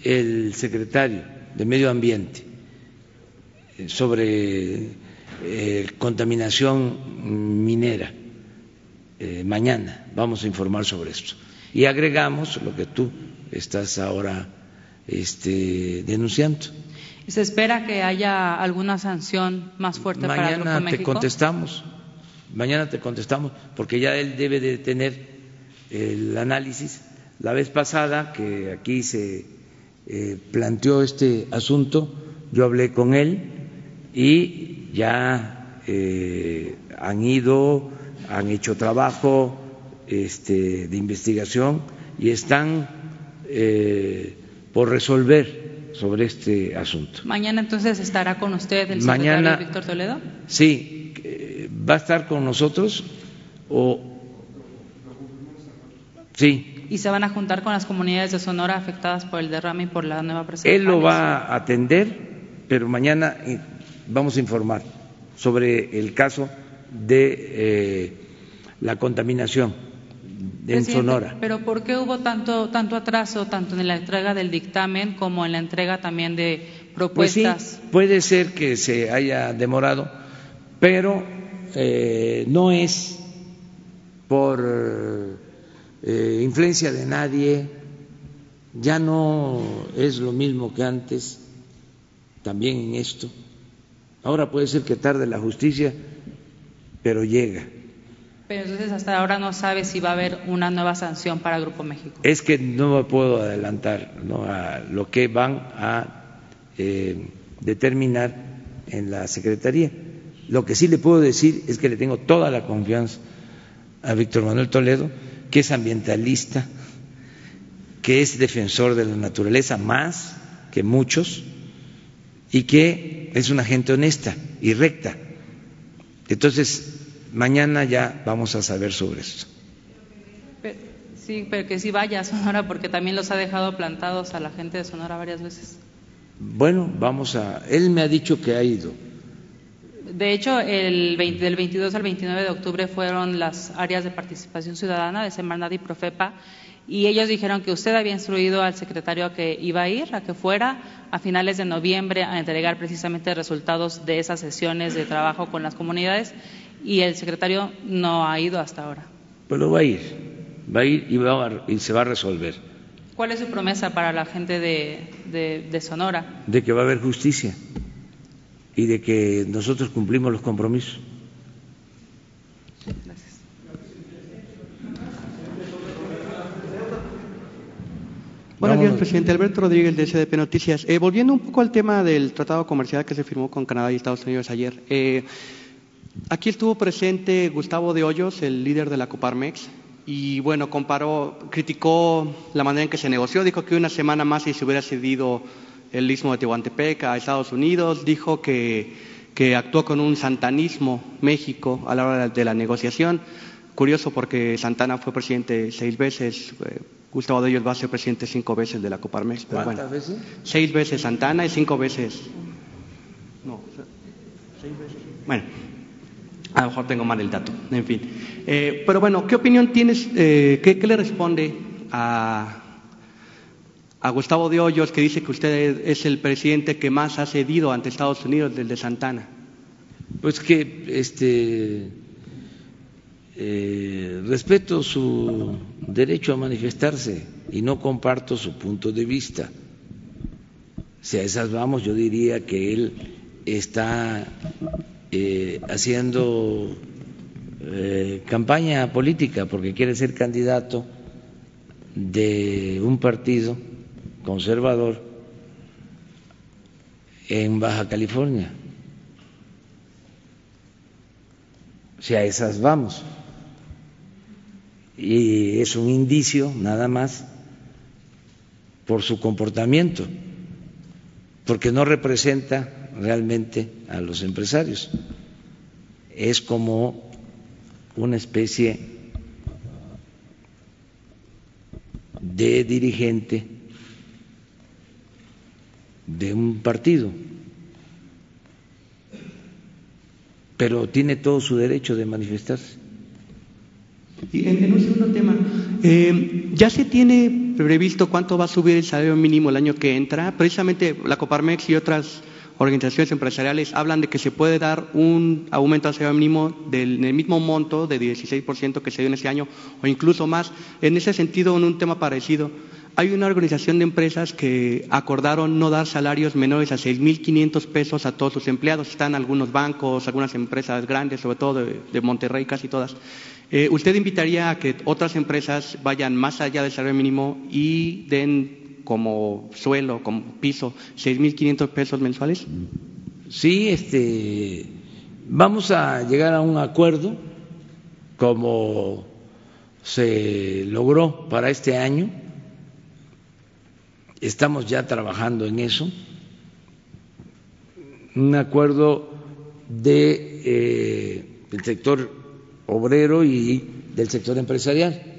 el secretario de Medio Ambiente eh, sobre eh, contaminación minera. mañana vamos a informar sobre esto. Y agregamos lo que tú estás ahora este, denunciando ¿Se espera que haya alguna sanción más fuerte para el Grupo México? te contestamos, mañana te contestamos, porque ya él debe de tener el análisis. La vez pasada que aquí se eh, planteó este asunto, yo hablé con él y ya eh, han ido, han hecho trabajo este, de investigación y están eh, por resolver sobre este asunto. Mañana entonces estará con usted el secretario Víctor Toledo. Sí, va a estar con nosotros o sí. ¿Y se van a juntar con las comunidades de Sonora afectadas por el derrame y por la nueva presa? Él lo va a atender, pero mañana eh, vamos a informar sobre el caso de eh, la contaminación en Sonora. Pero ¿por qué hubo tanto, tanto atraso, tanto en la entrega del dictamen como en la entrega también de propuestas? Pues sí, puede ser que se haya demorado, pero eh, no es por eh, influencia de nadie, ya no es lo mismo que antes, también en esto. Ahora puede ser que tarde la justicia, pero llega. Pero entonces hasta ahora no sabe si va a haber una nueva sanción para Grupo México. Es que no me puedo adelantar a lo que van a eh, determinar en la Secretaría, Lo que sí le puedo decir es que le tengo toda la confianza a Víctor Manuel Toledo, que es ambientalista, que es defensor de la naturaleza más que muchos y que es una gente honesta y recta. Entonces, mañana ya vamos a saber sobre esto. Sí, pero que sí vaya a Sonora porque también los ha dejado plantados a la gente de Sonora varias veces. Bueno, vamos a... Él me ha dicho que ha ido. De hecho, el del 22 al 29 de octubre fueron las áreas de participación ciudadana de Semarnat y Profepa y ellos dijeron que usted había instruido al secretario a que iba a ir, a que fuera a finales de noviembre a entregar precisamente resultados de esas sesiones de trabajo con las comunidades y el secretario no ha ido hasta ahora. Pero va a ir, va a ir y, va y se va a resolver. ¿Cuál es su promesa para la gente de, de Sonora? De que va a haber justicia y de que nosotros cumplimos los compromisos. Buenos días, presidente. Alberto Rodríguez, de SDP Noticias. Eh, volviendo un poco al tema del tratado comercial que se firmó con Canadá y Estados Unidos ayer. Eh, aquí estuvo presente Gustavo de Hoyos, el líder de la Coparmex, y bueno, comparó, criticó la manera en que se negoció, dijo que una semana más y se hubiera cedido el istmo de Tehuantepec a Estados Unidos, dijo que, que actuó con un santanismo México a la hora de la negociación. Curioso porque Santana fue presidente seis veces, eh, Gustavo de ellos va a ser presidente cinco veces de la Coparmex. Pero ¿Cuántas veces? Seis veces Santana y cinco veces. No, seis veces. Bueno, a lo mejor tengo mal el dato, en fin. Eh, pero bueno, ¿qué opinión tienes? Eh, qué, ¿Qué le responde a, a Gustavo de Hoyos, que dice que usted es el presidente que más ha cedido ante Estados Unidos desde Santana? Pues que este eh, respeto su derecho a manifestarse y no comparto su punto de vista. Si a esas vamos, yo diría que él está eh, haciendo eh, campaña política porque quiere ser candidato de un partido conservador en Baja California. Si a esas vamos y es un indicio nada más por su comportamiento, porque no representa realmente a los empresarios. Es como una especie de dirigente de un partido, pero tiene todo su derecho de manifestarse. Y en, un segundo tema, eh, ¿ya se tiene previsto cuánto va a subir el salario mínimo el año que entra? Precisamente la Coparmex y otras organizaciones empresariales hablan de que se puede dar un aumento al salario mínimo del, mismo monto de 16% que se dio en ese año o incluso más. En ese sentido, en un tema parecido, hay una organización de empresas que acordaron no dar salarios menores a 6.500 pesos a todos sus empleados. Están algunos bancos, algunas empresas grandes, sobre todo de, de Monterrey, casi todas. Eh, ¿Usted invitaría a que otras empresas vayan más allá del salario mínimo y den como suelo, como piso, 6.500 pesos mensuales? Sí, este, vamos a llegar a un acuerdo como se logró para este año. Estamos ya trabajando en eso. Un acuerdo eh, el sector obrero y del sector empresarial.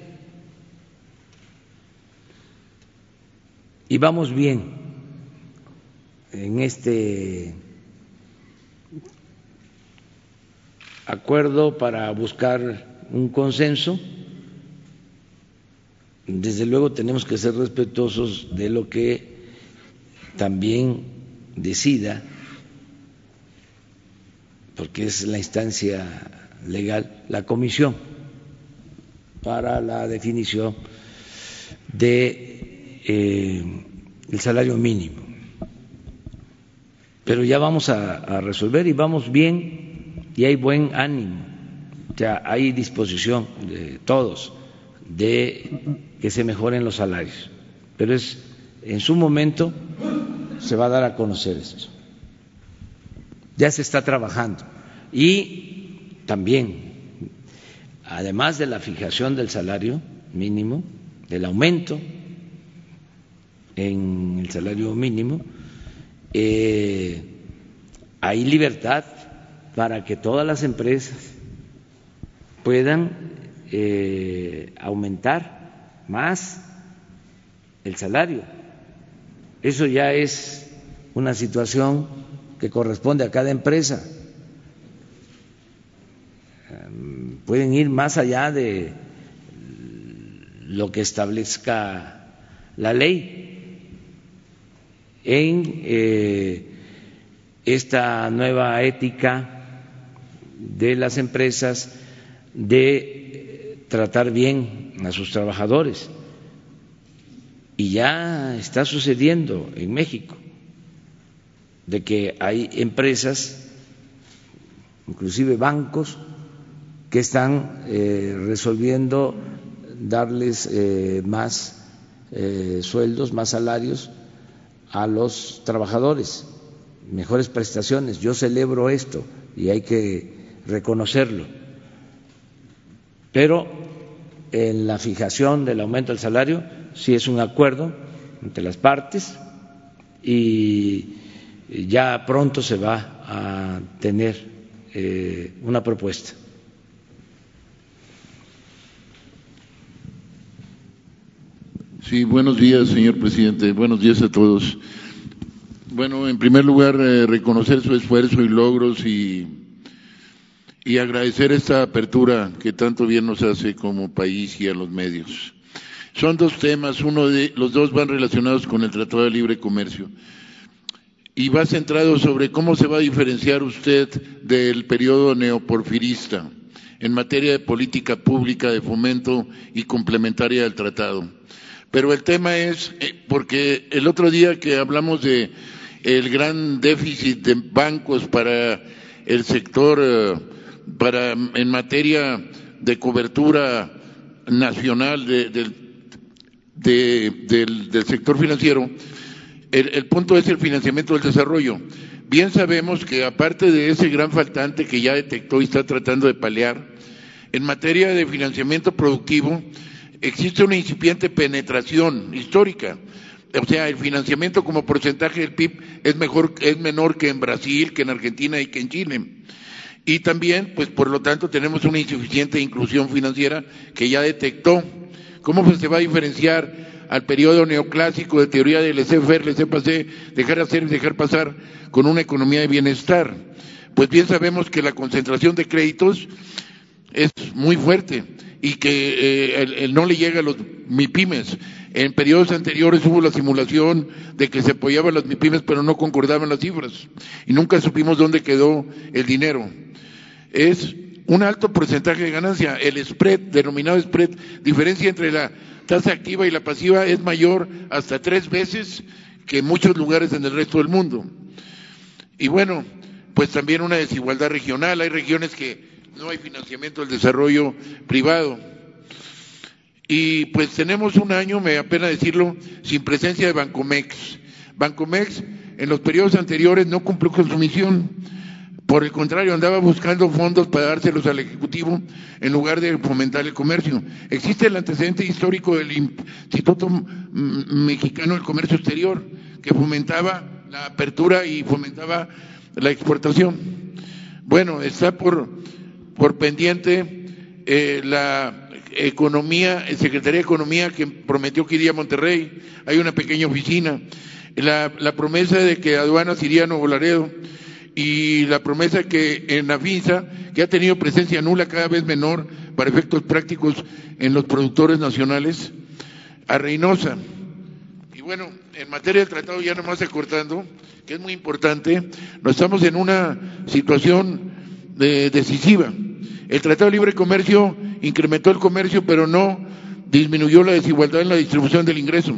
Y vamos bien en este acuerdo para buscar un consenso. Desde luego tenemos que ser respetuosos de lo que también decida, porque es la instancia legal la comisión para la definición de eh, el salario mínimo. Pero ya vamos a, a, resolver y vamos bien y hay buen ánimo, ya hay disposición de todos de que se mejoren los salarios. Pero es en su momento se va a dar a conocer esto. Ya se está trabajando Y también, además de la fijación del salario mínimo, del aumento en el salario mínimo, eh, hay libertad para que todas las empresas puedan eh, aumentar más el salario. Eso ya es una situación que corresponde a cada empresa. Em, pueden ir más allá de lo que establezca la ley en eh, esta nueva ética de las empresas de tratar bien a sus trabajadores. Y ya está sucediendo en México de que hay empresas, inclusive bancos, que están eh, resolviendo darles eh, más sueldos, más salarios a los trabajadores, mejores prestaciones. Yo celebro esto y hay que reconocerlo. Pero en la fijación del aumento del salario sí es un acuerdo entre las partes y ya pronto se va a tener eh, una propuesta. Sí, buenos días, señor presidente. Buenos días a todos. Bueno, en primer lugar, eh, reconocer su esfuerzo y logros y, y agradecer esta apertura que tanto bien nos hace como país y a los medios. Son dos temas, uno de los dos van relacionados con el Tratado de Libre Comercio y va centrado sobre cómo se va a diferenciar usted del periodo neoporfirista en materia de política pública de fomento y complementaria del tratado. Pero el tema es, eh, porque el otro día que hablamos de el gran déficit de bancos para el sector, eh, para en materia de cobertura nacional del, del, sector financiero, el, el punto es el financiamiento del desarrollo. Bien sabemos que aparte de ese gran faltante que ya detectó y está tratando de paliar, en materia de financiamiento productivo, existe una incipiente penetración histórica. O sea, el financiamiento como porcentaje del PIB es mejor, es menor que en Brasil, que en Argentina y que en Chile. Y también, pues por lo tanto, tenemos una insuficiente inclusión financiera que ya detectó. ¿Cómo se va a diferenciar al periodo neoclásico de teoría del laissez-faire, laissez-passer, dejar hacer y dejar pasar con una economía de bienestar? Pues bien sabemos que la concentración de créditos es muy fuerte y que eh, no le llega a los MIPIMES. En periodos anteriores hubo la simulación de que se apoyaban las MIPIMES, pero no concordaban las cifras y nunca supimos dónde quedó el dinero. Es un alto porcentaje de ganancia. El spread, denominado spread, diferencia entre la tasa activa y la pasiva es mayor hasta tres veces que en muchos lugares en el resto del mundo. Y bueno, pues también una desigualdad regional. Hay regiones que no hay financiamiento del desarrollo privado. Y pues tenemos un año, me apena decirlo, sin presencia de Bancomex. Bancomex en los periodos anteriores no cumplió con su misión. Por el contrario, andaba buscando fondos para dárselos al Ejecutivo en lugar de fomentar el comercio. Existe el antecedente histórico del Instituto Mexicano del Comercio Exterior, que fomentaba la apertura y fomentaba la exportación. Bueno, está por por pendiente eh, la economía, Secretaría de Economía que prometió que iría a Monterrey, hay una pequeña oficina, la, promesa de que aduanas iría a Nuevo Laredo y la promesa que en la FINSA, que ha tenido presencia nula cada vez menor para efectos prácticos en los productores nacionales, a Reynosa. Y bueno, en materia del tratado ya nomás acortando, que es muy importante, no estamos en una situación eh, decisiva. El Tratado de Libre Comercio incrementó el comercio, pero no disminuyó la desigualdad en la distribución del ingreso.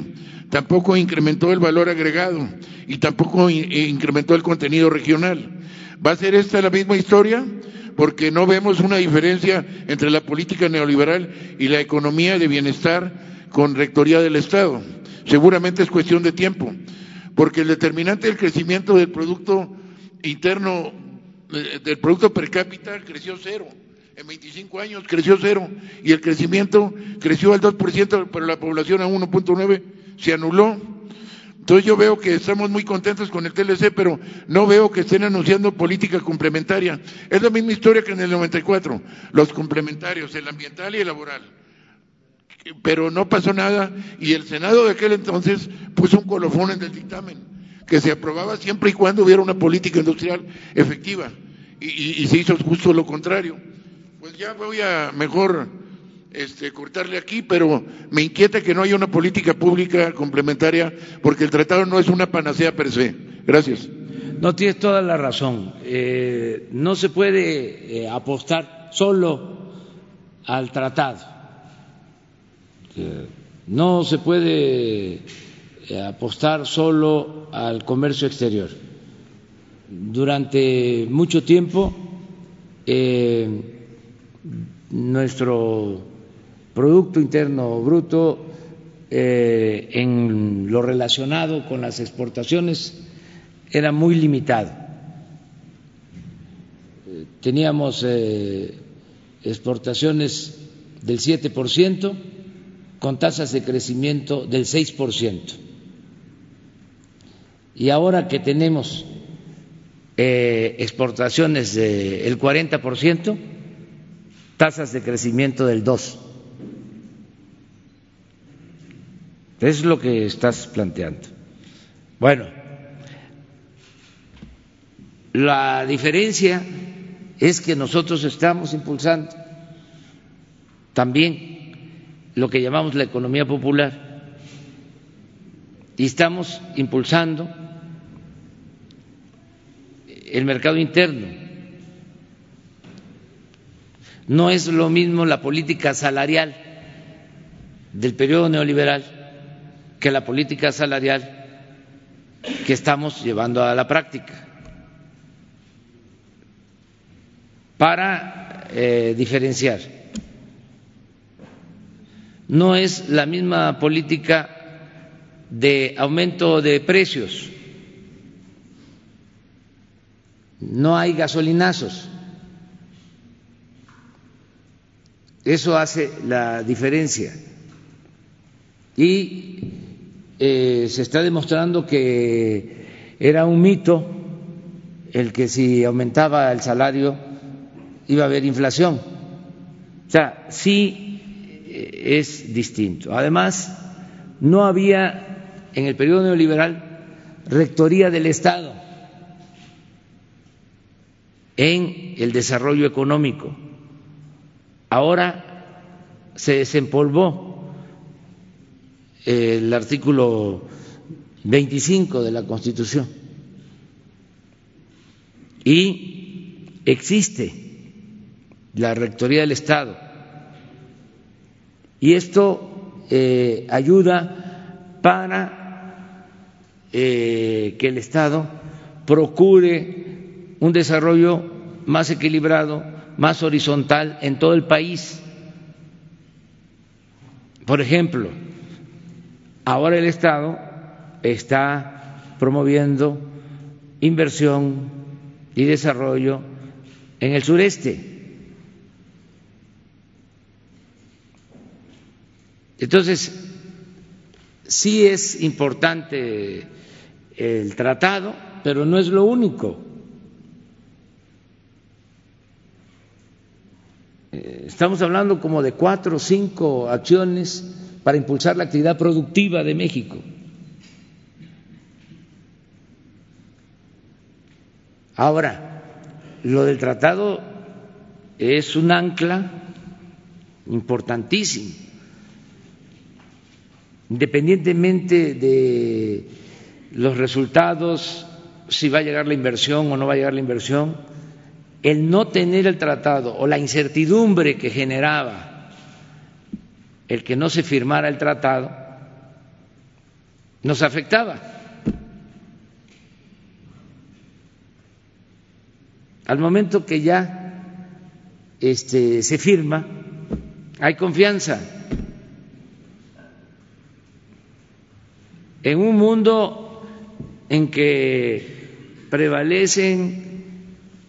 Tampoco incrementó el valor agregado y tampoco eh, incrementó el contenido regional. ¿Va a ser esta la misma historia? Porque no vemos una diferencia entre la política neoliberal y la economía de bienestar con rectoría del Estado. Seguramente es cuestión de tiempo, porque el determinante del crecimiento del Producto Interno eh, del Producto Per cápita creció cero. En 25 años creció cero. Y el crecimiento creció al 2%, pero la población a 1.9 se anuló. Entonces yo veo que estamos muy contentos con el TLC, pero no veo que estén anunciando política complementaria. Es la misma historia que en el 94, los complementarios, el ambiental y el laboral. Pero no pasó nada y el Senado de aquel entonces puso un colofón en el dictamen, que se aprobaba siempre y cuando hubiera una política industrial efectiva. Y, y se hizo justo lo contrario. Ya voy a mejor este, cortarle aquí, pero me inquieta que no haya una política pública complementaria porque el tratado no es una panacea per se. Gracias. No tienes toda la razón. Eh, no se puede eh, apostar solo al tratado. Eh, no se puede apostar solo al comercio exterior. Durante mucho tiempo nuestro Producto Interno Bruto eh, en lo relacionado con las exportaciones era muy limitado. Teníamos eh, exportaciones del 7% con tasas de crecimiento del 6%. Y ahora que tenemos eh, exportaciones del 40%, tasas de crecimiento del 2%. Es lo que estás planteando. Bueno, la diferencia es que nosotros estamos impulsando también lo que llamamos la economía popular y estamos impulsando el mercado interno. No es lo mismo la política salarial del periodo neoliberal que la política salarial que estamos llevando a la práctica para eh, diferenciar. No es la misma política de aumento de precios, no hay gasolinazos. Eso hace la diferencia. Y eh, se está demostrando que era un mito el que si aumentaba el salario iba a haber inflación. O sea, sí eh, es distinto. Además, no había en el periodo neoliberal rectoría del Estado en el desarrollo económico. Ahora se desempolvó el artículo 25 de la Constitución. Y existe la Rectoría del Estado. Y esto eh, ayuda para eh, que el Estado procure un desarrollo más equilibrado, más horizontal en todo el país. Por ejemplo, Ahora el Estado está promoviendo inversión y desarrollo en el sureste. Entonces, sí es importante el tratado, pero no es lo único. Estamos hablando como de cuatro o cinco acciones para impulsar la actividad productiva de México. Ahora, lo del tratado es un ancla importantísimo, independientemente de los resultados, si va a llegar la inversión o no va a llegar la inversión, el no tener el tratado o la incertidumbre que generaba el que no se firmara el tratado nos afectaba. Al momento que ya este, se firma, hay confianza. En un mundo en que prevalecen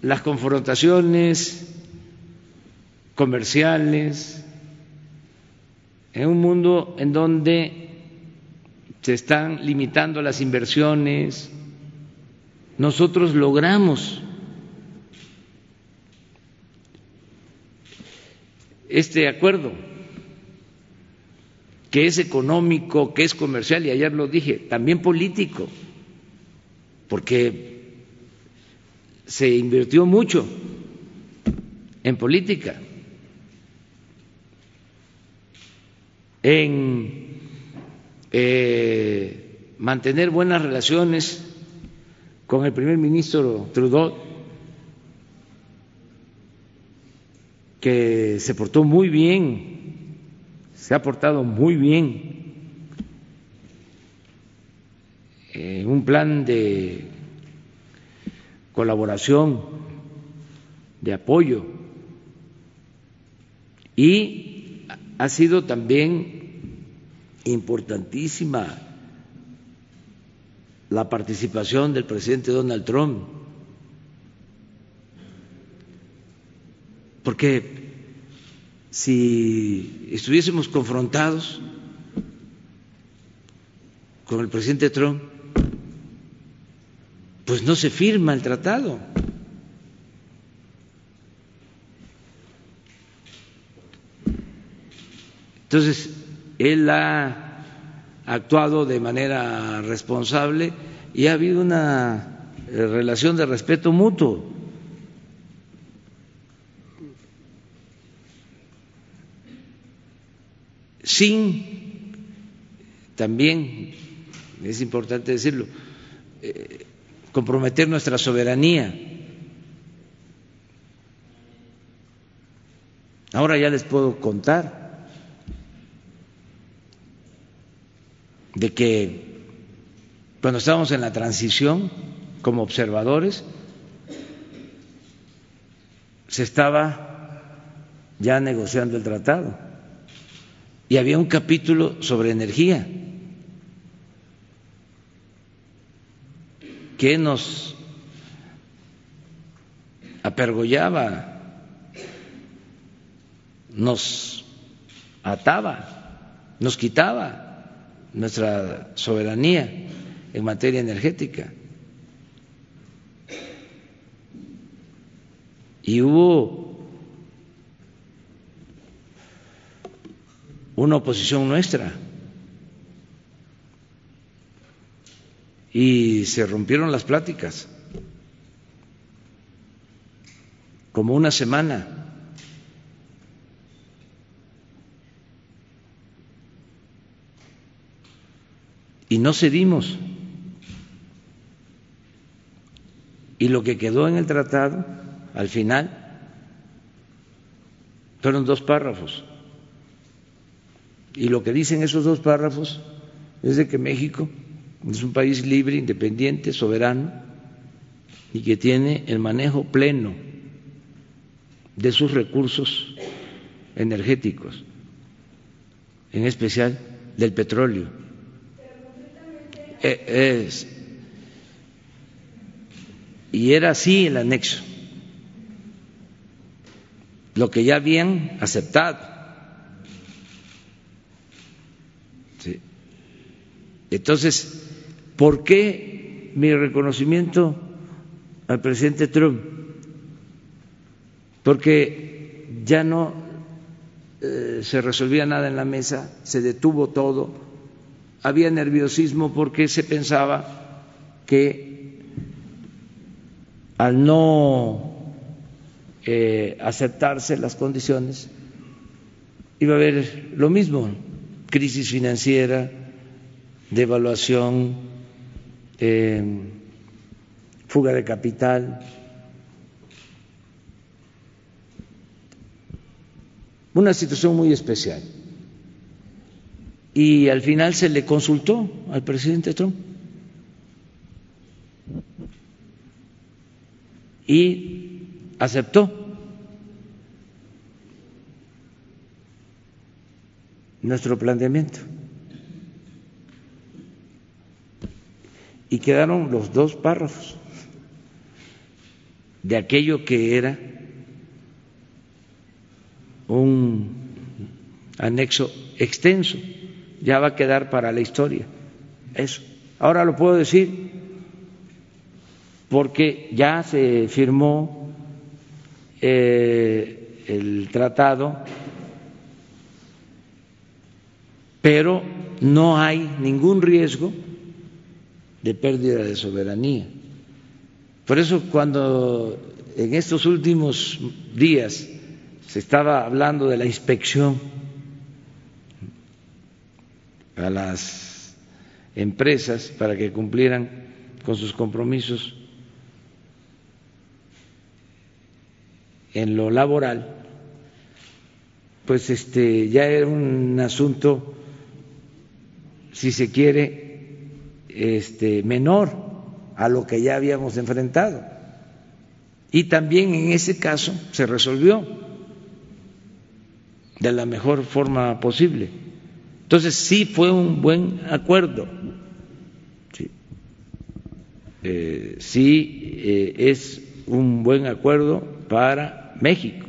las confrontaciones comerciales, en un mundo en donde se están limitando las inversiones, nosotros logramos este acuerdo, que es económico, que es comercial, y ayer lo dije, también político, porque se invirtió mucho en política, en eh, mantener buenas relaciones con el primer ministro Trudeau, que se portó muy bien, se ha portado muy bien en un plan de colaboración, de apoyo. Y ha sido también importantísima la participación del presidente Donald Trump, porque si estuviésemos confrontados con el presidente Trump, pues no se firma el tratado. Entonces, él ha actuado de manera responsable y ha habido una eh, relación de respeto mutuo. Sin, también es importante decirlo, eh, comprometer nuestra soberanía. Ahora ya les puedo contar de que cuando estábamos en la transición como observadores, se estaba ya negociando el tratado y había un capítulo sobre energía. Que nos apergollaba, nos ataba, nos quitaba nuestra soberanía en materia energética. Y hubo una oposición nuestra y se rompieron las pláticas, como una semana. Y no cedimos. Y lo que quedó en el tratado, al final, fueron dos párrafos. Y lo que dicen esos dos párrafos es de que México es un país libre, independiente, soberano y que tiene el manejo pleno de sus recursos energéticos, en especial del petróleo. Eh, es, y era así el anexo, lo que ya habían aceptado. Entonces, ¿Por qué mi reconocimiento al presidente Trump? Porque ya no eh, se resolvía nada en la mesa, se detuvo todo, había nerviosismo porque se pensaba que al no eh, aceptarse las condiciones iba a haber lo mismo, crisis financiera, devaluación, fuga de capital. Una situación muy especial. Y al final se le consultó al presidente Trump. Y aceptó nuestro planteamiento. Y quedaron los dos párrafos. de aquello que era un anexo extenso, ya va a quedar para la historia. Eso. Ahora lo puedo decir porque ya se firmó eh, el tratado, pero no hay ningún riesgo de pérdida de soberanía. Por eso cuando en estos últimos días se estaba hablando de la inspección a las empresas para que cumplieran con sus compromisos en lo laboral, pues este ya era un asunto, si se quiere, este menor a lo que ya habíamos enfrentado. Y también en ese caso se resolvió de la mejor forma posible. Entonces sí fue un buen acuerdo, sí, eh, eh, es un buen acuerdo para México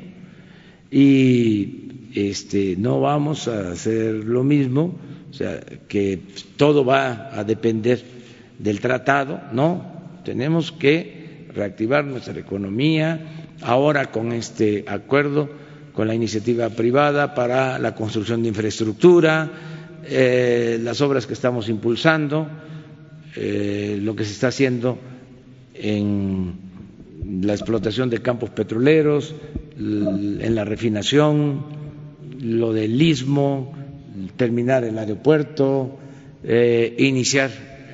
y este no vamos a hacer lo mismo, o sea que todo va a depender del tratado, no, tenemos que reactivar nuestra economía ahora con este acuerdo con la iniciativa privada para la construcción de infraestructura, eh, las obras que estamos impulsando, eh, lo que se está haciendo en la explotación de campos petroleros, en la refinación, lo del istmo, terminar el aeropuerto, eh, iniciar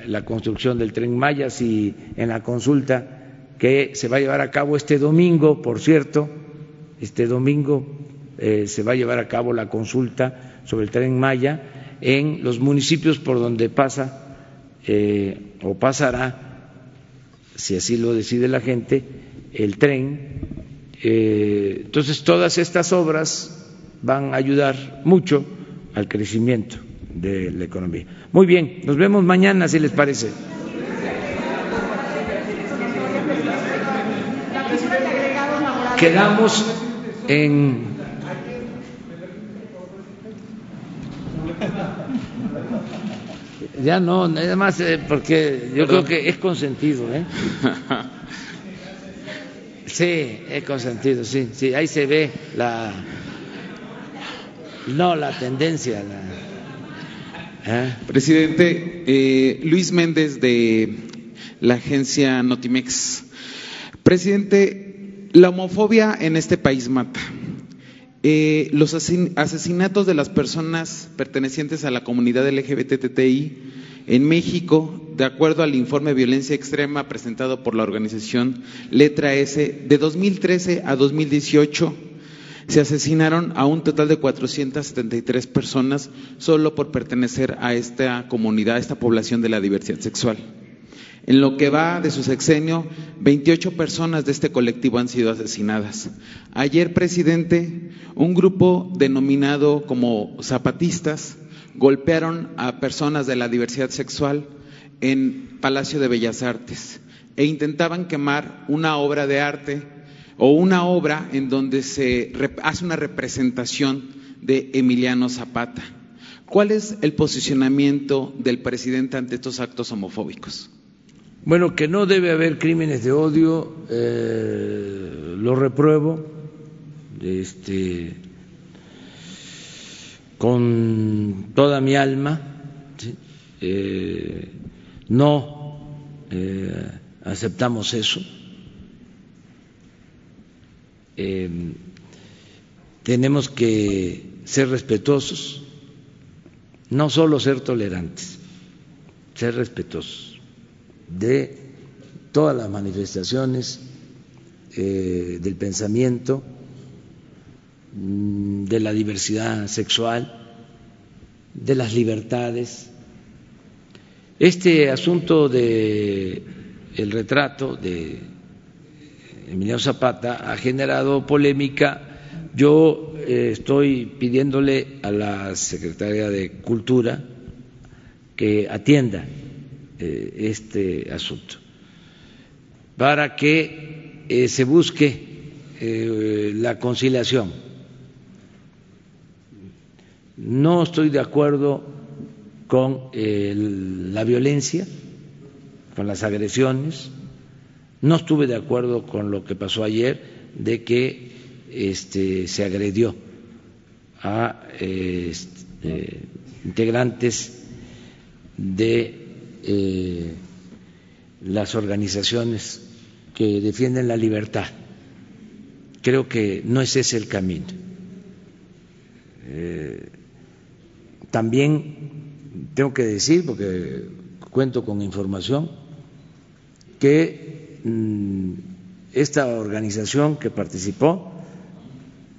la construcción del tren Mayas y en la consulta que se va a llevar a cabo este domingo, por cierto, este domingo eh, se va a llevar a cabo la consulta sobre el tren Maya en los municipios por donde pasa eh, o pasará, si así lo decide la gente, el tren. Entonces, todas estas obras van a ayudar mucho al crecimiento de la economía. Muy bien, nos vemos mañana, si les parece. Quedamos en Ya no, nada más eh, porque yo creo que es consentido, ¿eh? Sí, es consentido, sí, sí, ahí se ve la, no, la tendencia. ¿eh? Presidente, eh, Luis Méndez de la agencia Notimex. Presidente, la homofobia en este país mata. Eh, los asesinatos de las personas pertenecientes a la comunidad LGBTTI en México, de acuerdo al informe Violencia Extrema presentado por la organización Letra S, de 2013 a 2018 se asesinaron a un total de 473 personas solo por pertenecer a esta comunidad, a esta población de la diversidad sexual. En lo que va de su sexenio, 28 personas de este colectivo han sido asesinadas. Ayer, presidente, un grupo denominado como zapatistas golpearon a personas de la diversidad sexual en Palacio de Bellas Artes e intentaban quemar una obra de arte o una obra en donde se hace una representación de Emiliano Zapata. ¿Cuál es el posicionamiento del presidente ante estos actos homofóbicos? Bueno, que no debe haber crímenes de odio, eh, lo repruebo, este, con toda mi alma, eh, no eh, aceptamos eso. Tenemos que ser respetuosos, no solo ser tolerantes, ser respetuosos de todas las manifestaciones eh, del pensamiento, mm, de la diversidad sexual, de las libertades. Este asunto de retrato de Emiliano Zapata ha generado polémica. Yo eh, estoy pidiéndole a la Secretaría de Cultura que atienda eh, este asunto, para que eh, se busque la conciliación. No estoy de acuerdo con la violencia, con las agresiones. No estuve de acuerdo con lo que pasó ayer de que este, se agredió a este, integrantes de eh, las organizaciones que defienden la libertad. Creo que no es ese el camino. Eh, también tengo que decir, porque cuento con información, que esta organización que participó,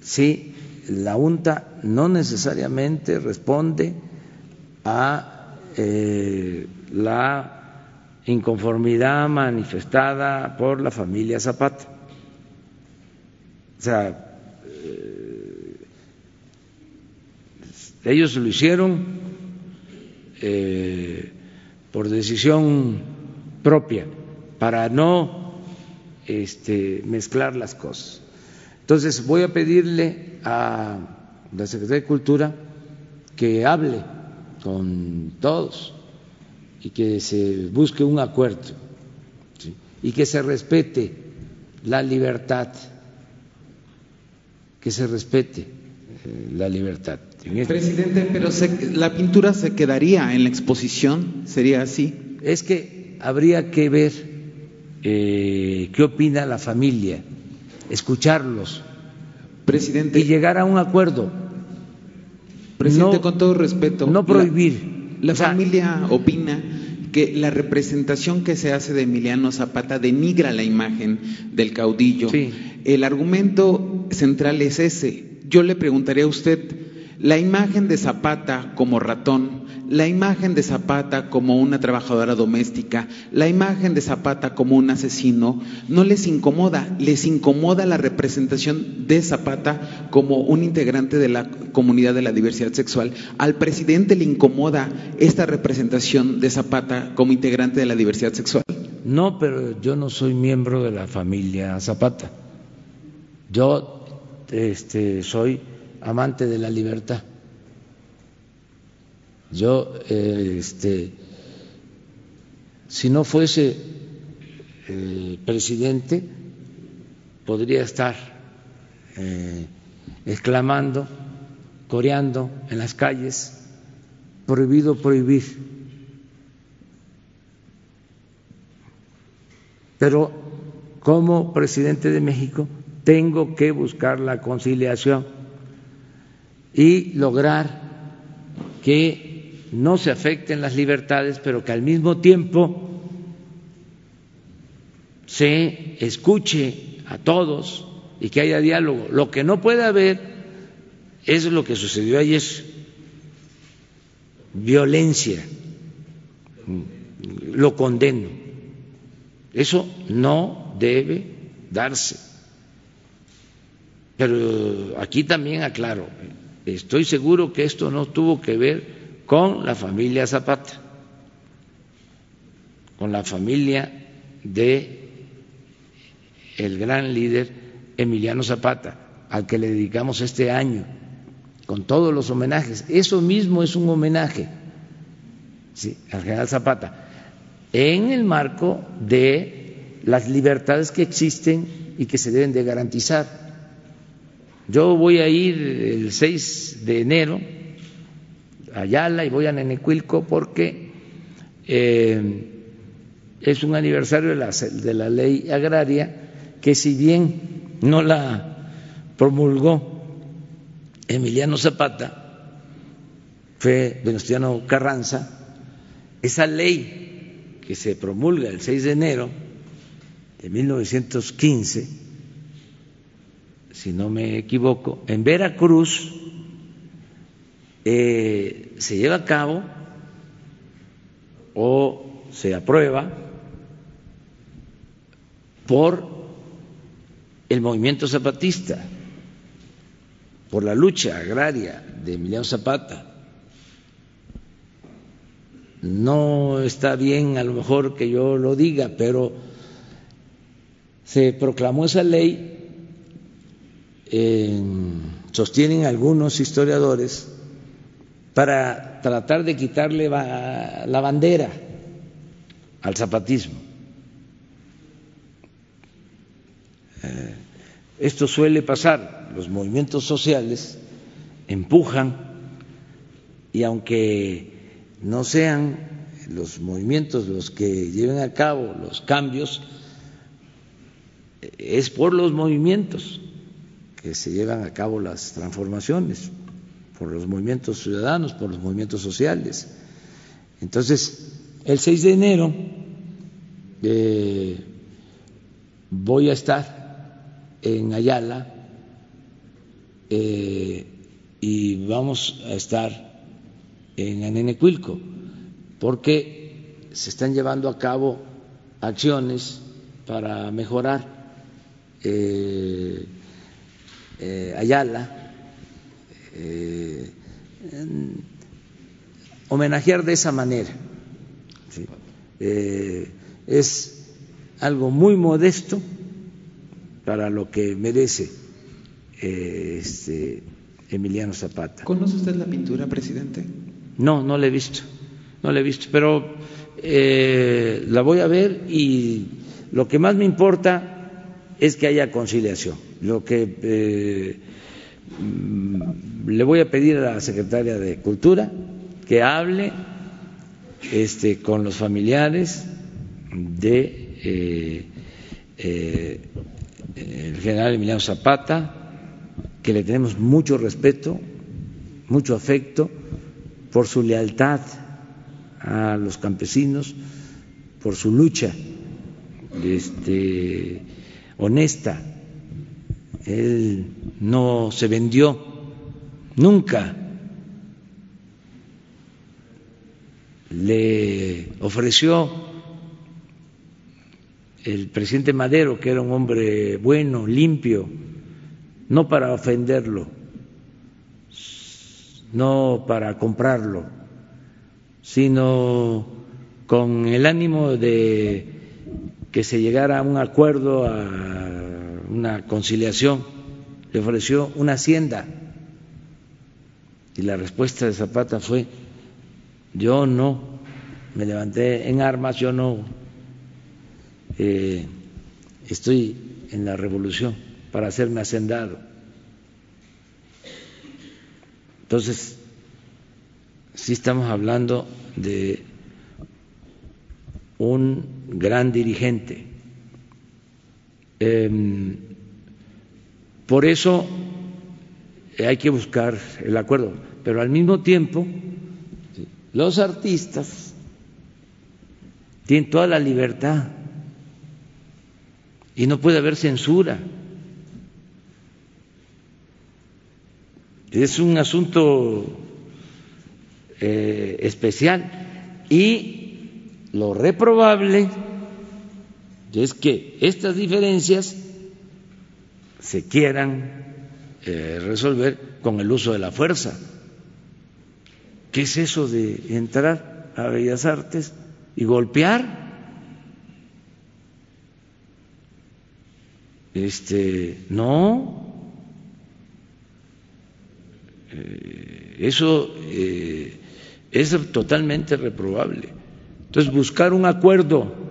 sí, la UNTA no necesariamente responde a eh, la inconformidad manifestada por la familia Zapata. O sea, eh, ellos lo hicieron eh, por decisión propia, para no este, mezclar las cosas. Entonces voy a pedirle a la Secretaría de Cultura que hable con todos y que se busque un acuerdo y que se respete la libertad, que se respete eh, la libertad. Este Presidente, pero la pintura se quedaría en la exposición, ¿sería así? Es que habría que ver eh, qué opina la familia, escucharlos, Presidente, y llegar a un acuerdo. Presidente, con todo respeto, no prohibir la familia opina que la representación que se hace de Emiliano Zapata denigra la imagen del caudillo. El argumento central es ese. Yo le preguntaría a usted, la imagen de Zapata como ratón, la imagen de Zapata como una trabajadora doméstica, la imagen de Zapata como un asesino, no les incomoda, les incomoda la representación de Zapata como un integrante de la comunidad de la diversidad sexual. Al presidente le incomoda esta representación de Zapata como integrante de la diversidad sexual. No, pero yo no soy miembro de la familia Zapata. Yo este, soy amante de la libertad. Yo, eh, este, si no fuese eh, presidente, podría estar eh, exclamando, coreando en las calles, prohibido prohibir. Pero como presidente de México tengo que buscar la conciliación y lograr que no se afecten las libertades, pero que al mismo tiempo se escuche a todos y que haya diálogo. Lo que no puede haber es lo que sucedió ayer, violencia, lo condeno. Eso no debe darse. Pero aquí también aclaro, Estoy seguro que esto no tuvo que ver con la familia Zapata, con la familia de el gran líder Emiliano Zapata, al que le dedicamos este año, con todos los homenajes. Eso mismo es un homenaje al general Zapata, en el marco de las libertades que existen y que se deben de garantizar. Yo voy a ir el 6 de enero a Ayala y voy a Nenecuilco porque eh, es un aniversario de la, de la ley agraria que si bien no la promulgó Emiliano Zapata, fue Venustiano Carranza, esa ley que se promulga el 6 de enero de 1915 si no me equivoco, en Veracruz eh, se lleva a cabo o se aprueba por el movimiento zapatista, por la lucha agraria de Emiliano Zapata. No está bien a lo mejor que yo lo diga, pero se proclamó esa ley, sostienen algunos historiadores, para tratar de quitarle la bandera al zapatismo. Eh, esto suele pasar, los movimientos sociales empujan y aunque no sean los movimientos los que lleven a cabo los cambios, es por los movimientos que se llevan a cabo las transformaciones, por los movimientos ciudadanos, por los movimientos sociales. Entonces, el 6 de enero eh, voy a estar en Ayala eh, y vamos a estar en Anenecuilco, porque se están llevando a cabo acciones para mejorar eh, Ayala eh, homenajear de esa manera. Eh, es algo muy modesto para lo que merece eh, este Emiliano Zapata. ¿Conoce usted la pintura, presidente? No, no la he visto, no la he visto, pero la voy a ver y lo que más me importa es que haya conciliación. Lo que Mm, le voy a pedir a la secretaria de Cultura que hable este, con los familiares de eh, eh, el general Emiliano Zapata, que le tenemos mucho respeto, mucho afecto por su lealtad a los campesinos, por su lucha este, honesta él no se vendió nunca. Le ofreció el presidente Madero, que era un hombre bueno, limpio, no para ofenderlo, no para comprarlo, sino con el ánimo de que se llegara a un acuerdo, a una conciliación, le ofreció una hacienda. Y la respuesta de Zapata fue, yo no, me levanté en armas, yo no eh, estoy en la revolución para hacerme hacendado. Entonces, sí estamos hablando de un gran dirigente. Em, por eso hay que buscar el acuerdo, pero al mismo tiempo los artistas tienen toda la libertad y no puede haber censura. Es un asunto eh, especial y lo reprobable es que estas diferencias se quieran eh, resolver con el uso de la fuerza. ¿Qué es eso de entrar a Bellas Artes y golpear? Este, no. Eh, eso eh, es totalmente reprobable. Entonces, buscar un acuerdo,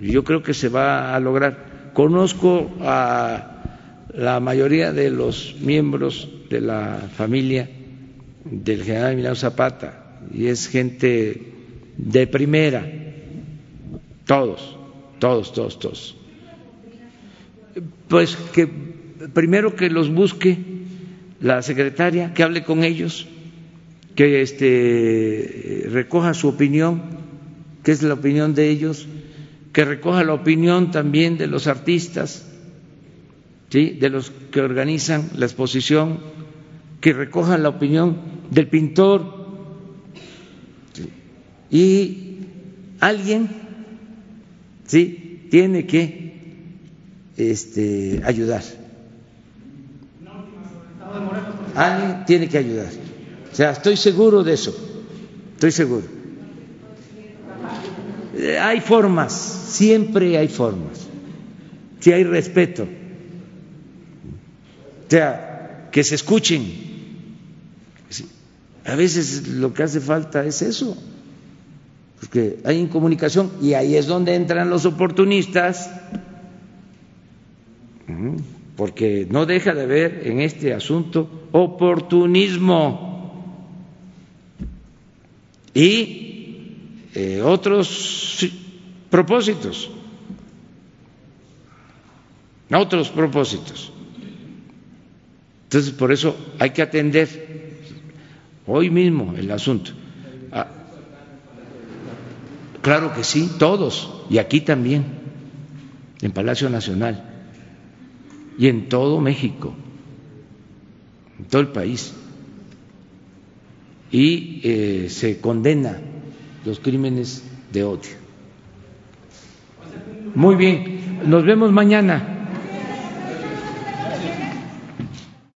yo creo que se va a lograr. Conozco a la mayoría de los miembros de la familia del general Emiliano Zapata y es gente de primera, todos, todos, todos, todos. Pues que primero que los busque la secretaria, que hable con ellos, que este, recoja su opinión, que es la opinión de ellos, que recoja la opinión también de los artistas, de los que organizan la exposición, que recojan la opinión del pintor y alguien sí tiene que este, ayudar. Alguien tiene que ayudar. O sea, estoy seguro de eso. Estoy seguro. Hay formas, siempre hay formas. Si hay respeto. O sea, que se escuchen. A veces lo que hace falta es eso, porque hay incomunicación y ahí es donde entran los oportunistas, porque no deja de haber en este asunto oportunismo. Y eh, otros propósitos, otros propósitos. Entonces, por eso hay que atender hoy mismo el asunto. Ah, claro que sí, todos, y aquí también, en Palacio Nacional, y en todo México, en todo el país. Y eh, se condena los crímenes de odio. Muy bien, nos vemos mañana.